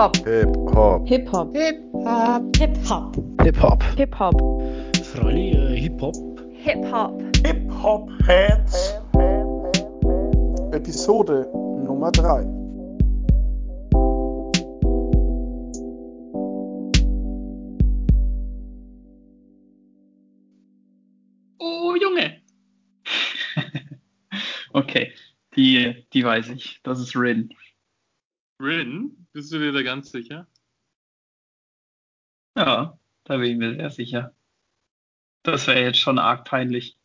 Hip-Hop. Hip-Hop. Hip-Hop. Hip-Hop. Hip-Hop. Hip-Hop. Hip-Hop. Fräulich, äh, Hip-Hop. Hip-Hop. Hip-Hop-Heads. Episode Nummer 3. Oh, Junge! okay, die, die weiß ich. Das ist Rin. Rin? Bist du dir da ganz sicher? Ja, da bin ich mir sehr sicher. Das wäre jetzt schon arg peinlich.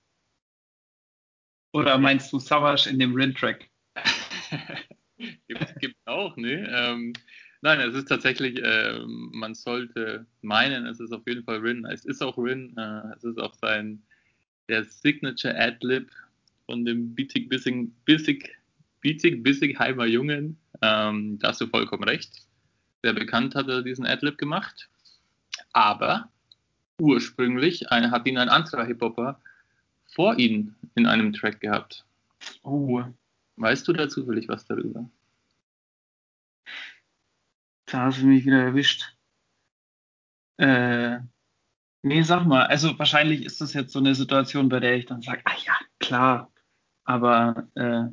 Oder meinst du Savage in dem Rin-Track? gibt, gibt auch, ne? Ähm, nein, es ist tatsächlich, ähm, man sollte meinen, es ist auf jeden Fall Rin. Es ist auch Rin. Äh, es ist auch sein, der Signature Adlib von dem Bietig Bissig, Bissig, Bietig Bissigheimer Jungen. Ähm, da hast du vollkommen recht. Sehr bekannt hat er diesen Adlib gemacht. Aber ursprünglich ein, hat ihn ein anderer Hip-Hopper vor ihm in einem Track gehabt. Oh, Weißt du da zufällig was darüber? da hast du mich wieder erwischt. Äh, nee, sag mal, also wahrscheinlich ist das jetzt so eine Situation, bei der ich dann sage, ah ja, klar. Aber äh,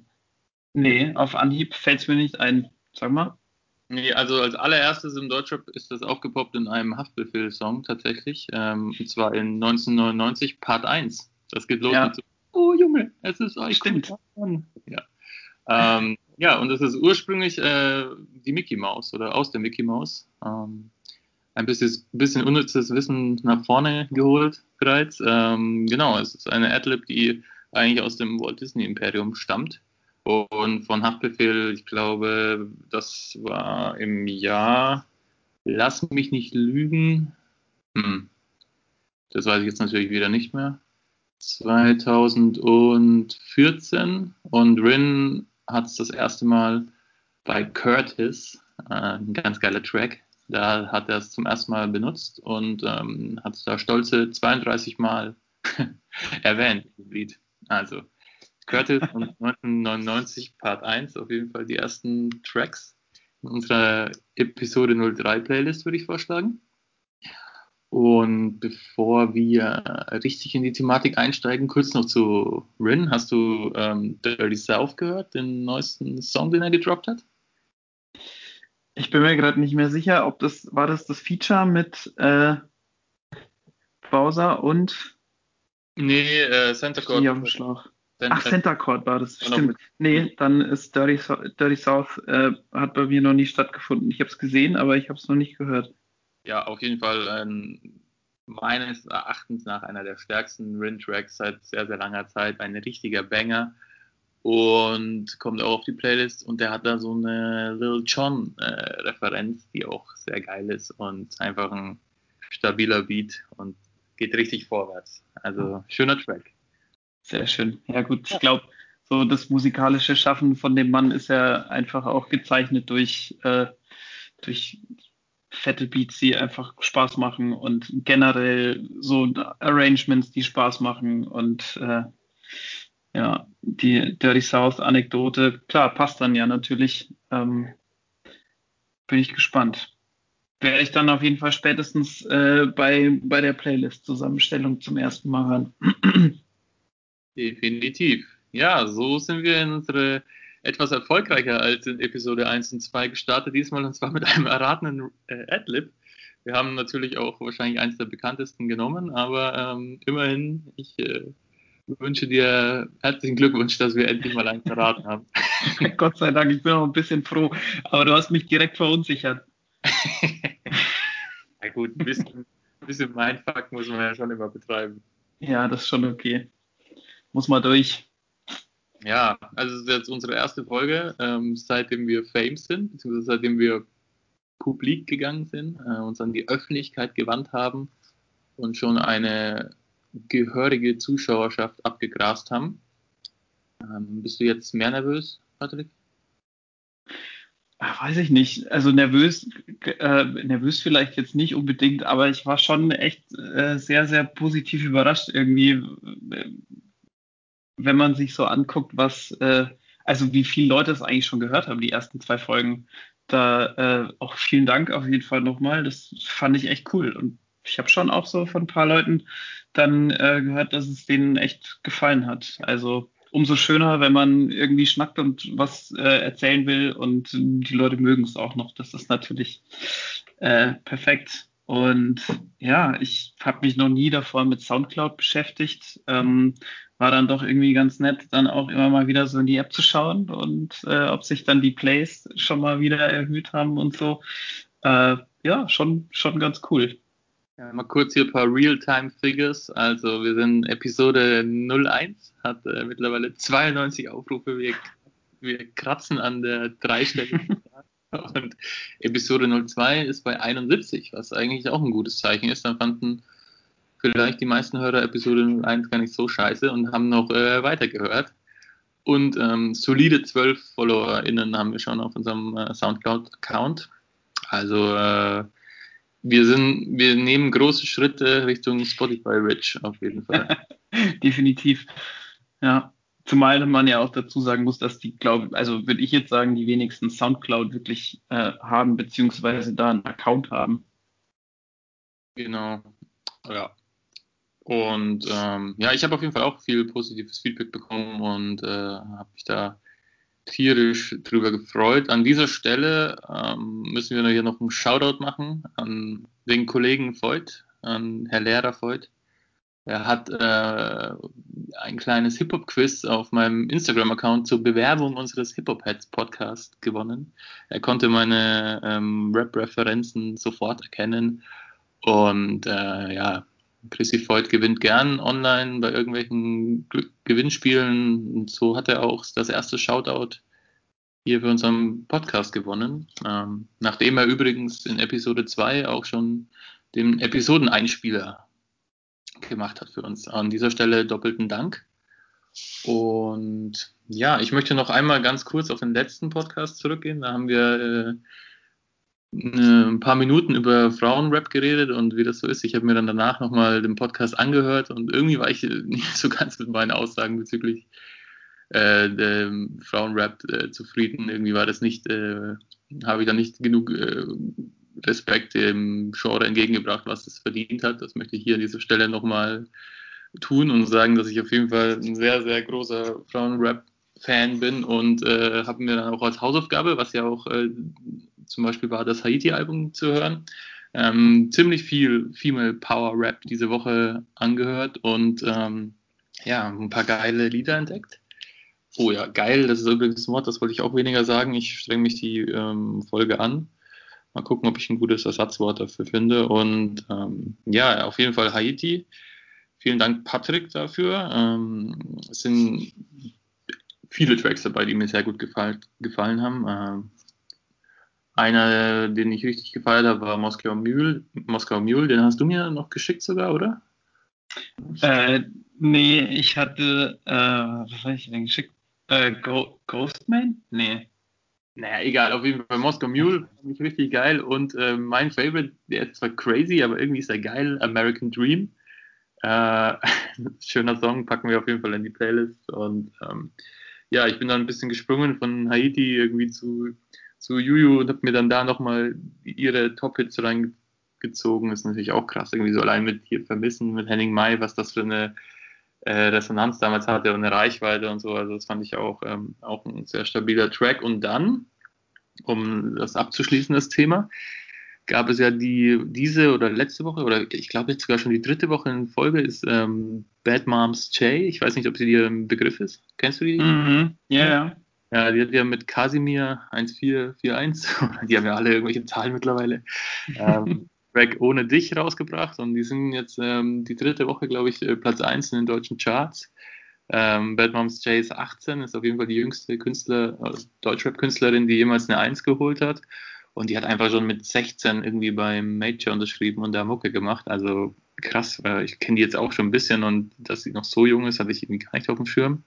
nee, auf Anhieb fällt es mir nicht ein. Sag mal. Nee, also als allererstes im Deutschrap ist das aufgepoppt in einem Haftbefehl-Song tatsächlich. Ähm, und zwar in 1999, Part 1. Das geht los Ja. mit so, oh Junge, es ist euch. Stimmt. Ja. Ähm, ja, und das ist ursprünglich äh, die Mickey Mouse oder aus der Mickey Mouse. Ähm, ein bisschen, bisschen unnützes Wissen nach vorne geholt bereits. Ähm, genau, es ist eine Adlib, die eigentlich aus dem Walt Disney Imperium stammt. Und von Haftbefehl, ich glaube, das war im Jahr, lass mich nicht lügen, hm. das weiß ich jetzt natürlich wieder nicht mehr, 2014 und Rin hat es das erste Mal bei Curtis, äh, ein ganz geiler Track, da hat er es zum ersten Mal benutzt und ähm, hat es da stolze 32 Mal erwähnt, Lied. Also Curtis und 1999 Part 1, auf jeden Fall die ersten Tracks in unserer Episode 03 Playlist, würde ich vorschlagen. Und bevor wir richtig in die Thematik einsteigen, kurz noch zu Rin. Hast du ähm, Dirty South gehört, den neuesten Song, den er gedroppt hat? Ich bin mir gerade nicht mehr sicher, ob das war das das Feature mit äh, Bowser und Nee, äh, Santa hier auf dem Claus. Schlauch. Santa- Ach, Center Court war das, noch stimmt. Nee, dann ist Dirty, So- Dirty South äh, hat bei mir noch nie stattgefunden. Ich habe es gesehen, aber ich habe es noch nicht gehört. Ja, auf jeden Fall ähm, meines Erachtens nach einer der stärksten Rin-Tracks seit sehr, sehr langer Zeit. Ein richtiger Banger. Und kommt auch auf die Playlist. Und der hat da so eine Lil Jon-Referenz, die auch sehr geil ist. Und einfach ein stabiler Beat und geht richtig vorwärts. Also schöner Track. Sehr schön. Ja gut, ich glaube, so das musikalische Schaffen von dem Mann ist ja einfach auch gezeichnet durch, äh, durch fette Beats, die einfach Spaß machen und generell so Arrangements, die Spaß machen und äh, ja, die Dirty South Anekdote, klar, passt dann ja natürlich. Ähm, bin ich gespannt. Werde ich dann auf jeden Fall spätestens äh, bei, bei der Playlist-Zusammenstellung zum ersten Mal hören. Definitiv. Ja, so sind wir in unsere etwas erfolgreicher als in Episode 1 und 2 gestartet, diesmal und zwar mit einem erratenen äh, Adlib. Wir haben natürlich auch wahrscheinlich eins der bekanntesten genommen, aber ähm, immerhin, ich äh, wünsche dir herzlichen Glückwunsch, dass wir endlich mal eins erraten haben. Gott sei Dank, ich bin auch ein bisschen froh. Aber du hast mich direkt verunsichert. ja gut, ein bisschen, ein bisschen Mindfuck muss man ja schon immer betreiben. Ja, das ist schon okay. Muss mal durch. Ja, also es ist jetzt unsere erste Folge, ähm, seitdem wir Fame sind, beziehungsweise seitdem wir publik gegangen sind, äh, uns an die Öffentlichkeit gewandt haben und schon eine gehörige Zuschauerschaft abgegrast haben. Ähm, bist du jetzt mehr nervös, Patrick? Ach, weiß ich nicht. Also nervös, äh, nervös vielleicht jetzt nicht unbedingt, aber ich war schon echt äh, sehr, sehr positiv überrascht irgendwie, äh, wenn man sich so anguckt, was, äh, also wie viele Leute es eigentlich schon gehört haben, die ersten zwei Folgen. da äh, auch vielen Dank auf jeden Fall nochmal. Das fand ich echt cool. Und ich habe schon auch so von ein paar Leuten dann äh, gehört, dass es denen echt gefallen hat. Also umso schöner, wenn man irgendwie schnackt und was äh, erzählen will und die Leute mögen es auch noch. Das ist natürlich äh, perfekt. Und ja, ich habe mich noch nie davor mit Soundcloud beschäftigt. Ähm, war dann doch irgendwie ganz nett, dann auch immer mal wieder so in die App zu schauen und äh, ob sich dann die Plays schon mal wieder erhöht haben und so. Äh, ja, schon, schon ganz cool. Ja, mal kurz hier ein paar Real-Time-Figures. Also wir sind Episode 01, hat äh, mittlerweile 92 Aufrufe. Wir, wir kratzen an der dreistelligen Und Episode 02 ist bei 71, was eigentlich auch ein gutes Zeichen ist. Dann fanden vielleicht die meisten Hörer Episode 01 gar nicht so scheiße und haben noch äh, weitergehört. Und ähm, solide 12 FollowerInnen haben wir schon auf unserem äh, Soundcloud-Account. Also äh, wir sind, wir nehmen große Schritte Richtung Spotify Rich auf jeden Fall. Definitiv. Ja. Zumal man ja auch dazu sagen muss, dass die, glaube also würde ich jetzt sagen, die wenigsten Soundcloud wirklich äh, haben, beziehungsweise da einen Account haben. Genau. Ja. Und ähm, ja, ich habe auf jeden Fall auch viel positives Feedback bekommen und äh, habe mich da tierisch drüber gefreut. An dieser Stelle ähm, müssen wir hier noch einen Shoutout machen an den Kollegen Voigt, an Herr Lehrer Voigt. Er hat äh, ein kleines Hip-Hop-Quiz auf meinem Instagram-Account zur Bewerbung unseres Hip-Hop-Heads-Podcast gewonnen. Er konnte meine ähm, Rap-Referenzen sofort erkennen und äh, ja, Chrissy Voigt gewinnt gern online bei irgendwelchen Gewinnspielen. Und so hat er auch das erste Shoutout hier für unseren Podcast gewonnen. Ähm, nachdem er übrigens in Episode 2 auch schon den Episodeneinspieler gemacht hat für uns. An dieser Stelle doppelten Dank. Und ja, ich möchte noch einmal ganz kurz auf den letzten Podcast zurückgehen. Da haben wir äh, ein paar Minuten über Frauenrap geredet und wie das so ist. Ich habe mir dann danach nochmal den Podcast angehört und irgendwie war ich nicht so ganz mit meinen Aussagen bezüglich äh, Frauenrap äh, zufrieden. Irgendwie war das nicht, äh, habe ich da nicht genug äh, Respekt dem Genre entgegengebracht, was es verdient hat. Das möchte ich hier an dieser Stelle nochmal tun und sagen, dass ich auf jeden Fall ein sehr, sehr großer Frauenrap-Fan bin und äh, habe mir dann auch als Hausaufgabe, was ja auch äh, zum Beispiel war, das Haiti-Album zu hören, ähm, ziemlich viel Female Power Rap diese Woche angehört und ähm, ja, ein paar geile Lieder entdeckt. Oh ja, geil, das ist übrigens ein Wort, das wollte ich auch weniger sagen. Ich strenge mich die ähm, Folge an. Mal gucken, ob ich ein gutes Ersatzwort dafür finde. Und ähm, ja, auf jeden Fall Haiti. Vielen Dank, Patrick, dafür. Ähm, es sind viele Tracks dabei, die mir sehr gut gefallen, gefallen haben. Ähm, einer, den ich richtig gefeiert habe, war Moskau Mule. Moskau Mule, den hast du mir noch geschickt sogar, oder? Äh, nee, ich hatte, äh, was habe ich denn geschickt? Äh, Ghostman? Nee. Naja, egal, auf jeden Fall Moskau Mule fand ich richtig geil und äh, mein Favorite, der ist zwar crazy, aber irgendwie ist er geil, American Dream. Äh, schöner Song, packen wir auf jeden Fall in die Playlist und ähm, ja, ich bin dann ein bisschen gesprungen von Haiti irgendwie zu, zu Juju und habe mir dann da nochmal ihre Top-Hits reingezogen. ist natürlich auch krass, irgendwie so allein mit hier Vermissen, mit Henning Mai, was das für eine Resonanz damals hatte und eine Reichweite und so. Also das fand ich auch, ähm, auch ein sehr stabiler Track. Und dann, um das abzuschließen, das Thema, gab es ja die diese oder letzte Woche oder ich glaube jetzt sogar schon die dritte Woche in Folge ist ähm, Bad Moms Jay. Ich weiß nicht, ob sie dir ein Begriff ist. Kennst du die? Mhm. Ja, ja. Ja, die hat ja mit Casimir 1441, die haben ja alle irgendwelche Zahlen mittlerweile, ähm, Track ohne dich rausgebracht und die sind jetzt ähm, die dritte Woche, glaube ich, äh, Platz 1 in den deutschen Charts. Ähm, Bad Moms J ist 18, ist auf jeden Fall die jüngste Künstler, äh, Deutschrap-Künstlerin, die jemals eine 1 geholt hat. Und die hat einfach schon mit 16 irgendwie beim Major unterschrieben und da Mucke gemacht. Also krass, äh, ich kenne die jetzt auch schon ein bisschen und dass sie noch so jung ist, hatte ich irgendwie gar nicht auf dem Schirm.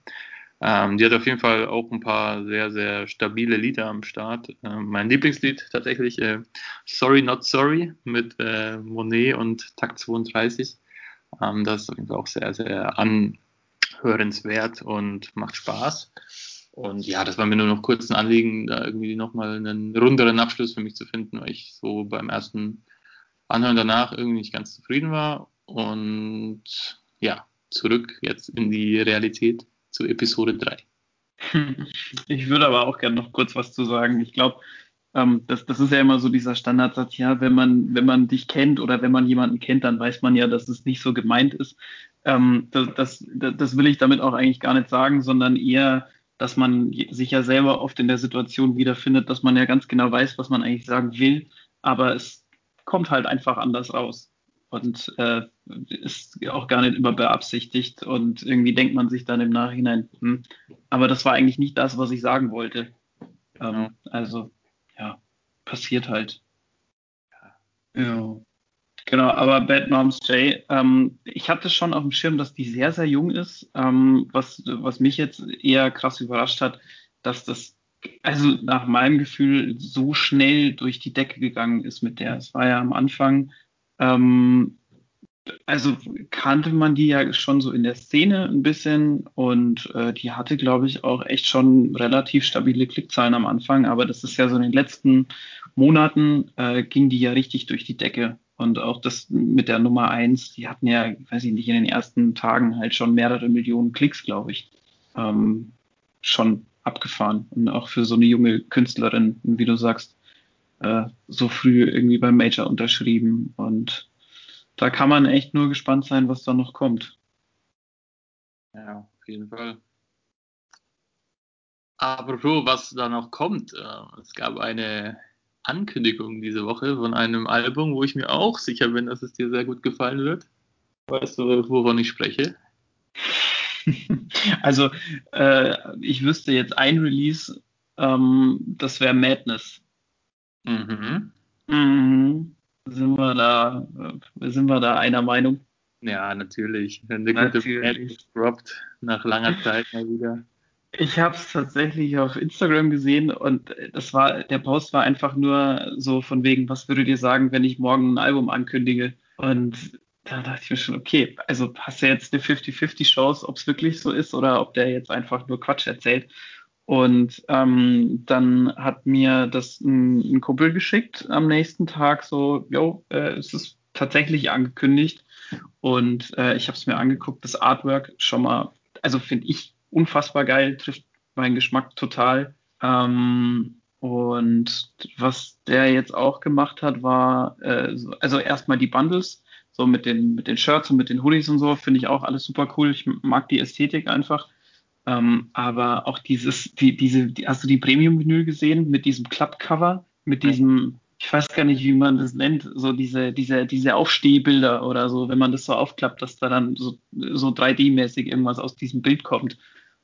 Ähm, die hat auf jeden Fall auch ein paar sehr, sehr stabile Lieder am Start. Ähm, mein Lieblingslied tatsächlich äh, Sorry Not Sorry mit äh, Monet und Takt 32. Ähm, das ist auf jeden Fall auch sehr, sehr anhörenswert und macht Spaß. Und ja, das war mir nur noch kurz ein Anliegen, da irgendwie nochmal einen runderen Abschluss für mich zu finden, weil ich so beim ersten Anhören danach irgendwie nicht ganz zufrieden war. Und ja, zurück jetzt in die Realität zu Episode 3. Ich würde aber auch gerne noch kurz was zu sagen. Ich glaube, ähm, das, das ist ja immer so dieser Standardsatz, ja, wenn man, wenn man dich kennt oder wenn man jemanden kennt, dann weiß man ja, dass es nicht so gemeint ist. Ähm, das, das, das will ich damit auch eigentlich gar nicht sagen, sondern eher, dass man sich ja selber oft in der Situation wiederfindet, dass man ja ganz genau weiß, was man eigentlich sagen will, aber es kommt halt einfach anders raus und äh, ist auch gar nicht immer beabsichtigt und irgendwie denkt man sich dann im Nachhinein, hm, aber das war eigentlich nicht das, was ich sagen wollte. Ähm, also ja, passiert halt. Ja. Genau, aber Bad Moms J, ähm, ich hatte schon auf dem Schirm, dass die sehr, sehr jung ist, ähm, was, was mich jetzt eher krass überrascht hat, dass das, also nach meinem Gefühl, so schnell durch die Decke gegangen ist mit der. Es war ja am Anfang, ähm, also kannte man die ja schon so in der Szene ein bisschen und äh, die hatte, glaube ich, auch echt schon relativ stabile Klickzahlen am Anfang, aber das ist ja so in den letzten Monaten äh, ging die ja richtig durch die Decke. Und auch das mit der Nummer eins, die hatten ja, weiß ich nicht, in den ersten Tagen halt schon mehrere Millionen Klicks, glaube ich. Ähm, schon abgefahren. Und auch für so eine junge Künstlerin, wie du sagst, äh, so früh irgendwie beim Major unterschrieben. Und da kann man echt nur gespannt sein, was da noch kommt. Ja, auf jeden Fall. Apropos, was da noch kommt, äh, es gab eine Ankündigung diese Woche von einem Album, wo ich mir auch sicher bin, dass es dir sehr gut gefallen wird. Weißt du, wovon ich spreche? Also, äh, ich wüsste jetzt ein Release, ähm, das wäre Madness. Mhm. Mhm. Sind wir da, äh, sind wir da einer Meinung? Ja, natürlich. Gute Madness droppt, nach langer Zeit mal wieder. Ich habe es tatsächlich auf Instagram gesehen und das war, der Post war einfach nur so von wegen, was würdet ihr sagen, wenn ich morgen ein Album ankündige? Und da dachte ich mir schon, okay, also hast du jetzt eine 50-50 Chance, ob es wirklich so ist oder ob der jetzt einfach nur Quatsch erzählt. Und ähm, dann hat mir das ein, ein, Kumpel geschickt am nächsten Tag, so, jo, äh, es ist tatsächlich angekündigt. Und äh, ich habe es mir angeguckt, das Artwork schon mal, also finde ich unfassbar geil, trifft meinen Geschmack total. Ähm, und was der jetzt auch gemacht hat, war, äh, also erstmal die Bundles, so mit den, mit den Shirts und mit den Hoodies und so, finde ich auch alles super cool. Ich mag die Ästhetik einfach. Ähm, aber auch dieses, die, diese, die, hast du die Premium-Vinyl gesehen mit diesem Club-Cover, mit diesem, ich weiß gar nicht, wie man das nennt, so diese, diese, diese Aufstehbilder oder so, wenn man das so aufklappt, dass da dann so, so 3D-mäßig irgendwas aus diesem Bild kommt.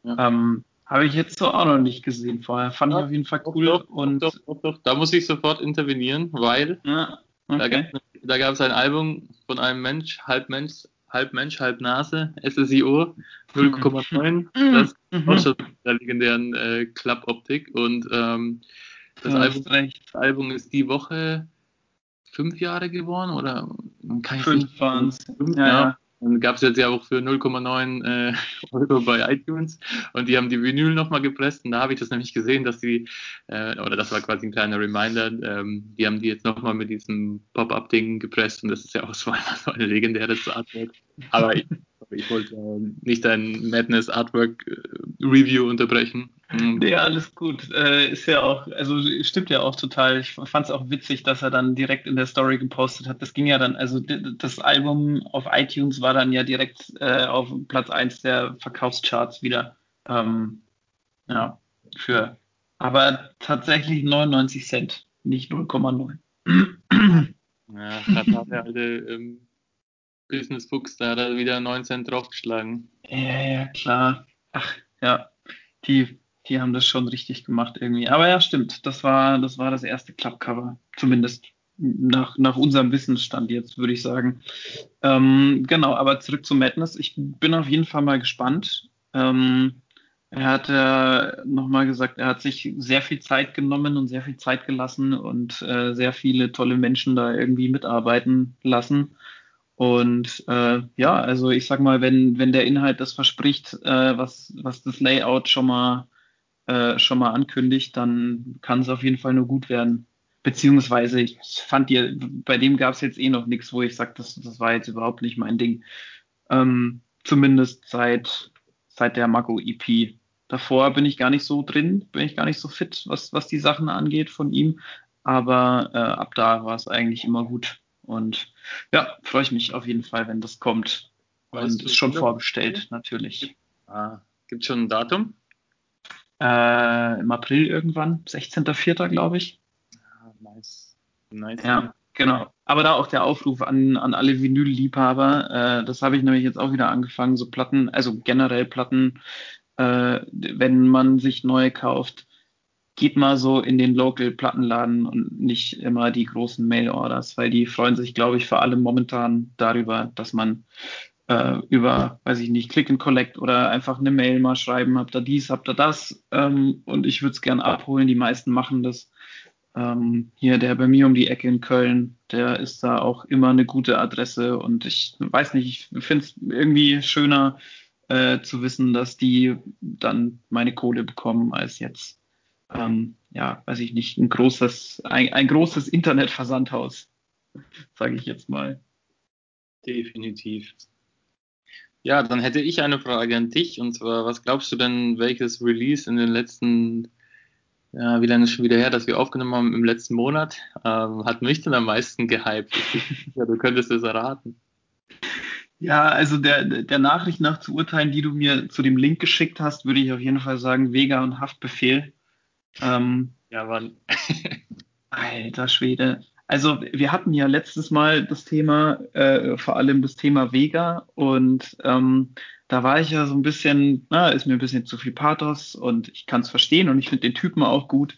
Ja. Ähm, habe ich jetzt so auch noch nicht gesehen vorher. Fand ja, ich auf jeden Fall cool. Doch, und doch, doch, Da muss ich sofort intervenieren, weil ja, okay. da gab es ein Album von einem Mensch, halb Mensch, halb Mensch, halb Nase, SSIO 0,9. das ist auch mhm. schon der legendären äh, Club-Optik. Und ähm, das, Album, das Album ist die Woche fünf Jahre geworden oder kann ich fünf waren es. Ja, ja. Dann gab es jetzt ja auch für 0,9 äh, Euro bei iTunes. Und die haben die Vinyl nochmal gepresst. Und da habe ich das nämlich gesehen, dass die, äh, oder das war quasi ein kleiner Reminder, ähm, die haben die jetzt nochmal mit diesem Pop-Up-Ding gepresst. Und das ist ja auch so, so ein legendäres Artwork. Aber ich, ich wollte äh, nicht ein Madness Artwork äh, Review unterbrechen. Mhm. Nee, alles gut. Äh, ist ja auch, also stimmt ja auch total. Ich fand es auch witzig, dass er dann direkt in der Story gepostet hat. Das ging ja dann, also das Album auf iTunes war dann ja direkt äh, auf Platz 1 der Verkaufscharts wieder. Ähm, ja, für. Aber tatsächlich 99 Cent, nicht 0,9. ja, da hat der alte ähm, Business Fuchs da hat er wieder 9 Cent draufgeschlagen. Ja, ja, klar. Ach, ja. Die die haben das schon richtig gemacht irgendwie. Aber ja, stimmt. Das war das, war das erste Clubcover. Zumindest nach, nach unserem Wissensstand jetzt, würde ich sagen. Ähm, genau, aber zurück zu Madness. Ich bin auf jeden Fall mal gespannt. Ähm, er hat äh, nochmal gesagt, er hat sich sehr viel Zeit genommen und sehr viel Zeit gelassen und äh, sehr viele tolle Menschen da irgendwie mitarbeiten lassen. Und äh, ja, also ich sag mal, wenn, wenn der Inhalt das verspricht, äh, was, was das Layout schon mal äh, schon mal ankündigt, dann kann es auf jeden Fall nur gut werden. Beziehungsweise ich fand dir, bei dem gab es jetzt eh noch nichts, wo ich sage, das, das war jetzt überhaupt nicht mein Ding. Ähm, zumindest seit, seit der Mako EP. Davor bin ich gar nicht so drin, bin ich gar nicht so fit, was, was die Sachen angeht von ihm. Aber äh, ab da war es eigentlich immer gut. Und ja, freue ich mich auf jeden Fall, wenn das kommt. Weißt und ist schon vorbestellt, natürlich. Ah, Gibt es schon ein Datum? Äh, Im April irgendwann, 16.04. glaube ich. Ah, nice. nice. Ja, genau. Aber da auch der Aufruf an, an alle Vinyl-Liebhaber. Äh, das habe ich nämlich jetzt auch wieder angefangen, so Platten, also generell Platten, äh, wenn man sich neue kauft, geht mal so in den Local-Plattenladen und nicht immer die großen Mail-Orders, weil die freuen sich, glaube ich, vor allem momentan darüber, dass man äh, über, weiß ich nicht, Click and Collect oder einfach eine Mail mal schreiben, habt ihr dies, habt ihr das ähm, und ich würde es gern abholen. Die meisten machen das. Ähm, hier der bei mir um die Ecke in Köln, der ist da auch immer eine gute Adresse und ich weiß nicht, ich finde es irgendwie schöner äh, zu wissen, dass die dann meine Kohle bekommen, als jetzt, ähm, ja, weiß ich nicht, ein großes, ein, ein großes Internetversandhaus, sage ich jetzt mal. Definitiv. Ja, dann hätte ich eine Frage an dich und zwar, was glaubst du denn, welches Release in den letzten, ja, wie lange ist schon wieder her, dass wir aufgenommen haben im letzten Monat, ähm, hat mich denn am meisten gehypt? ja, du könntest es erraten. Ja, also der, der Nachricht nach zu urteilen, die du mir zu dem Link geschickt hast, würde ich auf jeden Fall sagen, Vega und Haftbefehl. Ähm, ja, wann? alter Schwede. Also wir hatten ja letztes Mal das Thema, äh, vor allem das Thema Vega und ähm, da war ich ja so ein bisschen, na, ist mir ein bisschen zu viel Pathos und ich kann es verstehen und ich finde den Typen auch gut,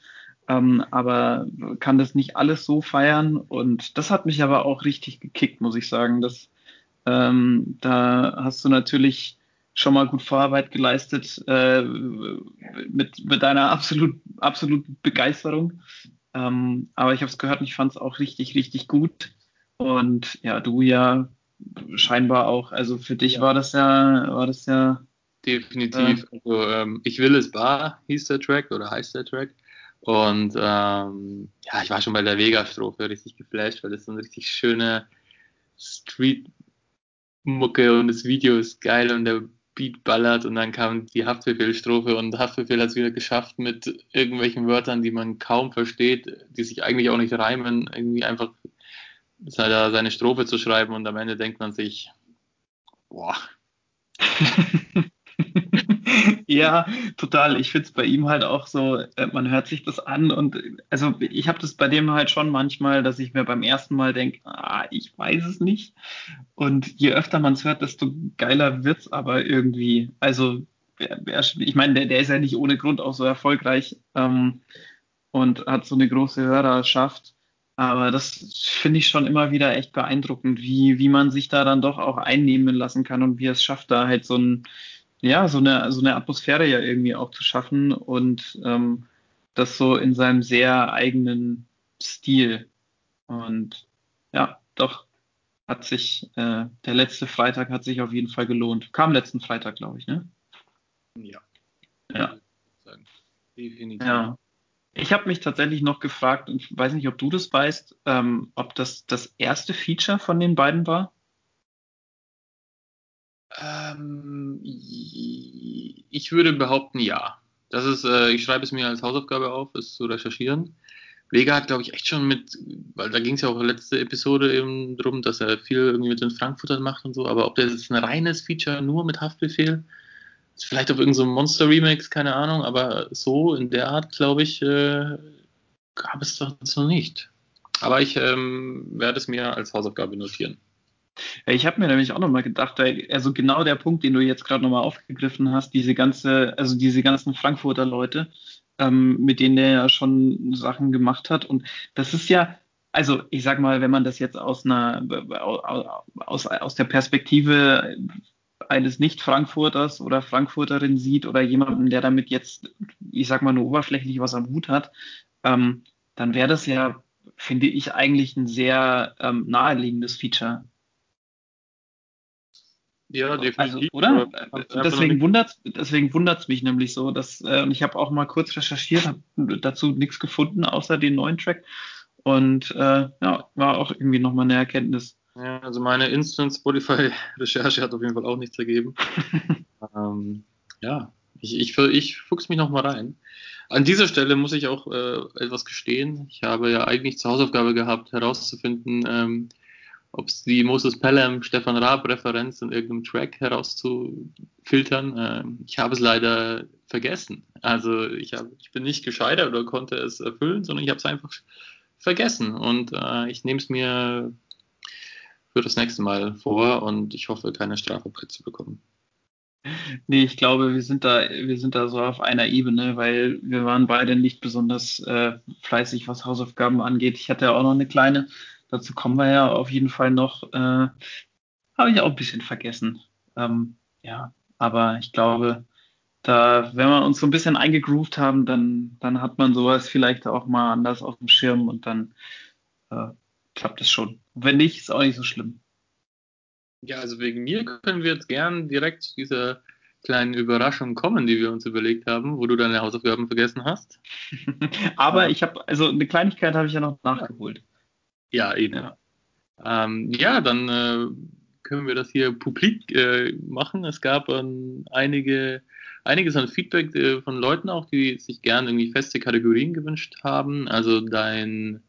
ähm, aber kann das nicht alles so feiern und das hat mich aber auch richtig gekickt, muss ich sagen. Das, ähm, da hast du natürlich schon mal gut Vorarbeit geleistet äh, mit, mit deiner absolut, absoluten Begeisterung. Ähm, aber ich habe es gehört und ich fand es auch richtig, richtig gut. Und ja, du ja scheinbar auch. Also für dich ja. war das ja, war das ja. Definitiv. Äh, also, ähm, ich will es bar hieß der Track oder heißt der Track. Und ähm, ja, ich war schon bei der Vega-Strophe richtig geflasht, weil das so eine richtig schöne Street-Mucke und das Video ist geil und der Beat ballert und dann kam die Haftbefehlstrophe und Haftbefehl hat es wieder geschafft mit irgendwelchen Wörtern, die man kaum versteht, die sich eigentlich auch nicht reimen, irgendwie einfach seine Strophe zu schreiben und am Ende denkt man sich, boah. ja, total. Ich finde es bei ihm halt auch so, äh, man hört sich das an und also ich habe das bei dem halt schon manchmal, dass ich mir beim ersten Mal denke, ah, ich weiß es nicht. Und je öfter man es hört, desto geiler wird es aber irgendwie. Also ich meine, der, der, ist ja nicht ohne Grund auch so erfolgreich ähm, und hat so eine große Hörerschaft. Aber das finde ich schon immer wieder echt beeindruckend, wie, wie man sich da dann doch auch einnehmen lassen kann und wie es schafft, da halt so ein, ja, so eine, so eine Atmosphäre ja irgendwie auch zu schaffen und ähm, das so in seinem sehr eigenen Stil. Und ja, doch, hat sich, äh, der letzte Freitag hat sich auf jeden Fall gelohnt. Kam letzten Freitag, glaube ich, ne? Ja. Ja. Definitiv. Ja. Ich habe mich tatsächlich noch gefragt, und ich weiß nicht, ob du das weißt, ähm, ob das das erste Feature von den beiden war? Ähm, ich würde behaupten, ja. Das ist, äh, ich schreibe es mir als Hausaufgabe auf, es zu recherchieren. Vega hat, glaube ich, echt schon mit, weil da ging es ja auch letzte Episode eben drum, dass er viel irgendwie mit den Frankfurtern macht und so, aber ob der jetzt ein reines Feature nur mit Haftbefehl, ist vielleicht auf irgendeinem so Monster Remix, keine Ahnung, aber so in der Art, glaube ich, äh, gab es doch so nicht. Aber ich ähm, werde es mir als Hausaufgabe notieren. Ich habe mir nämlich auch nochmal gedacht, also genau der Punkt, den du jetzt gerade nochmal aufgegriffen hast, diese ganze, also diese ganzen Frankfurter Leute, ähm, mit denen der ja schon Sachen gemacht hat. Und das ist ja, also ich sag mal, wenn man das jetzt aus einer aus, aus der Perspektive eines Nicht-Frankfurters oder Frankfurterin sieht oder jemanden, der damit jetzt, ich sag mal, nur oberflächlich was am Hut hat, ähm, dann wäre das ja, finde ich, eigentlich ein sehr ähm, naheliegendes Feature. Ja, definitiv. Also, oder? Deswegen wundert deswegen wundert's mich nämlich so, dass äh, und ich habe auch mal kurz recherchiert, habe dazu nichts gefunden außer den neuen Track und äh, ja, war auch irgendwie nochmal eine Erkenntnis. Ja, also meine Instant Spotify-Recherche hat auf jeden Fall auch nichts ergeben. ähm, ja, ich, ich, ich fuchs mich nochmal rein. An dieser Stelle muss ich auch äh, etwas gestehen. Ich habe ja eigentlich zur Hausaufgabe gehabt, herauszufinden, ähm, ob es die Moses Pelham, Stefan Raab Referenz in irgendeinem Track herauszufiltern. Ähm, ich habe es leider vergessen. Also ich, hab, ich bin nicht gescheitert oder konnte es erfüllen, sondern ich habe es einfach vergessen. Und äh, ich nehme es mir für das nächste Mal vor und ich hoffe, keine Strafe zu bekommen. Nee, ich glaube, wir sind da, wir sind da so auf einer Ebene, weil wir waren beide nicht besonders äh, fleißig, was Hausaufgaben angeht. Ich hatte ja auch noch eine kleine, dazu kommen wir ja auf jeden Fall noch. Äh, Habe ich auch ein bisschen vergessen. Ähm, ja, aber ich glaube, da, wenn wir uns so ein bisschen eingegroovt haben, dann, dann hat man sowas vielleicht auch mal anders auf dem Schirm und dann äh, klappt es schon. Wenn nicht, ist auch nicht so schlimm. Ja, also wegen mir können wir jetzt gern direkt zu dieser kleinen Überraschung kommen, die wir uns überlegt haben, wo du deine Hausaufgaben vergessen hast. Aber ich habe, also eine Kleinigkeit habe ich ja noch nachgeholt. Ja, eben. Ja, ähm, ja dann äh, können wir das hier publik äh, machen. Es gab ähm, einige, einiges an Feedback äh, von Leuten auch, die sich gern irgendwie feste Kategorien gewünscht haben. Also dein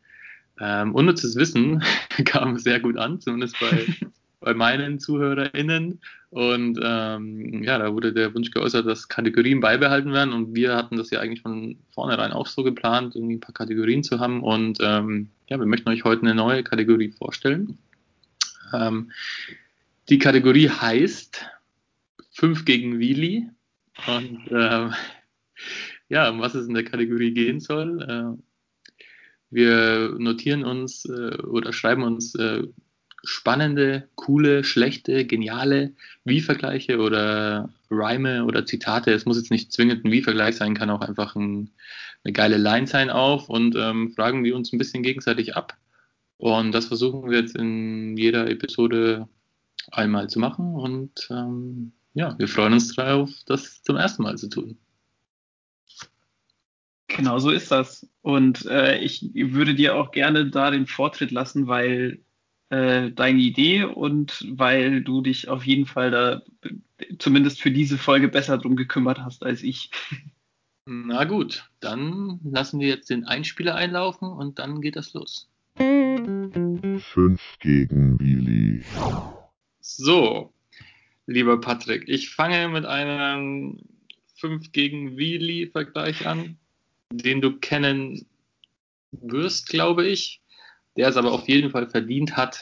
ähm, unnützes Wissen kam sehr gut an, zumindest bei, bei meinen ZuhörerInnen. Und ähm, ja, da wurde der Wunsch geäußert, dass Kategorien beibehalten werden. Und wir hatten das ja eigentlich von vornherein auch so geplant, irgendwie ein paar Kategorien zu haben. Und ähm, ja, wir möchten euch heute eine neue Kategorie vorstellen. Ähm, die Kategorie heißt 5 gegen Willi. Und ähm, ja, um was es in der Kategorie gehen soll. Äh, wir notieren uns äh, oder schreiben uns äh, spannende, coole, schlechte, geniale Wie-Vergleiche oder Reime oder Zitate. Es muss jetzt nicht zwingend ein Wie-Vergleich sein, kann auch einfach ein, eine geile Line sein auf und ähm, fragen die uns ein bisschen gegenseitig ab. Und das versuchen wir jetzt in jeder Episode einmal zu machen und ähm, ja, wir freuen uns darauf, das zum ersten Mal zu tun. Genau so ist das. Und äh, ich würde dir auch gerne da den Vortritt lassen, weil äh, deine Idee und weil du dich auf jeden Fall da zumindest für diese Folge besser drum gekümmert hast als ich. Na gut, dann lassen wir jetzt den Einspieler einlaufen und dann geht das los. 5 gegen Willi. So, lieber Patrick, ich fange mit einem 5 gegen Willi-Vergleich an den du kennen wirst, glaube ich, der es aber auf jeden Fall verdient hat,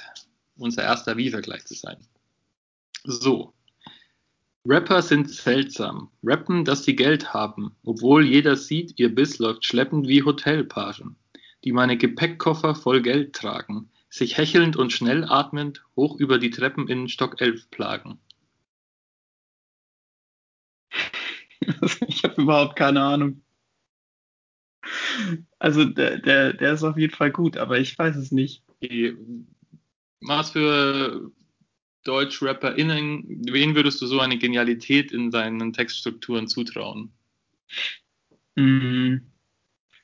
unser erster Wie-Vergleich zu sein. So. Rapper sind seltsam, rappen, dass sie Geld haben, obwohl jeder sieht, ihr Biss läuft schleppend wie Hotelpagen, die meine Gepäckkoffer voll Geld tragen, sich hechelnd und schnell atmend hoch über die Treppen in Stock 11 plagen. Ich habe überhaupt keine Ahnung. Also der, der, der ist auf jeden Fall gut, aber ich weiß es nicht. Was für DeutschrapperInnen, wen würdest du so eine Genialität in seinen Textstrukturen zutrauen? Mm.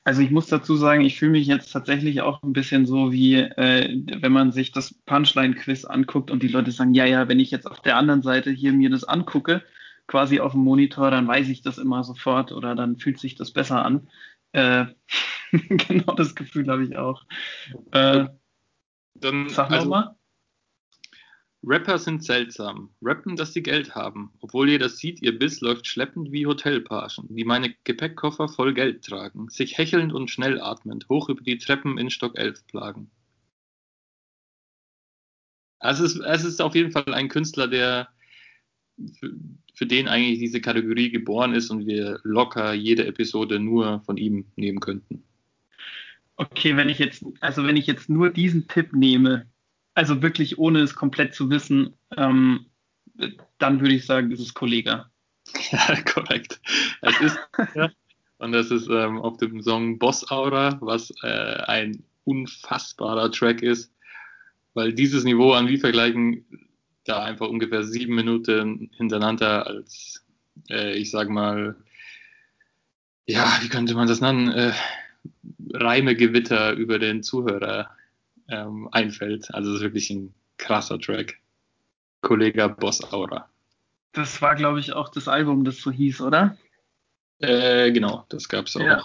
Also ich muss dazu sagen, ich fühle mich jetzt tatsächlich auch ein bisschen so wie, äh, wenn man sich das Punchline-Quiz anguckt und die Leute sagen, ja, ja, wenn ich jetzt auf der anderen Seite hier mir das angucke, quasi auf dem Monitor, dann weiß ich das immer sofort oder dann fühlt sich das besser an. Äh, genau das Gefühl habe ich auch. Äh, Dann, sag also, mal. Rapper sind seltsam, rappen, dass sie Geld haben, obwohl jeder sieht, ihr Biss läuft schleppend wie Hotelpagen, die meine Gepäckkoffer voll Geld tragen, sich hechelnd und schnell atmend, hoch über die Treppen in Stock 11 plagen. Also es ist, es ist auf jeden Fall ein Künstler, der für, den eigentlich diese Kategorie geboren ist und wir locker jede Episode nur von ihm nehmen könnten. Okay, wenn ich jetzt, also wenn ich jetzt nur diesen Tipp nehme, also wirklich ohne es komplett zu wissen, ähm, dann würde ich sagen, das ist Kollege. Ja, korrekt. Es ist und das ist ähm, auf dem Song Boss Aura, was äh, ein unfassbarer Track ist, weil dieses Niveau an Wie-Vergleichen da einfach ungefähr sieben Minuten hintereinander als, äh, ich sag mal, ja, wie könnte man das nennen, äh, Reimegewitter über den Zuhörer ähm, einfällt. Also es ist wirklich ein krasser Track. Kollege Boss Aura. Das war, glaube ich, auch das Album, das so hieß, oder? Äh, genau, das gab es auch. Ja.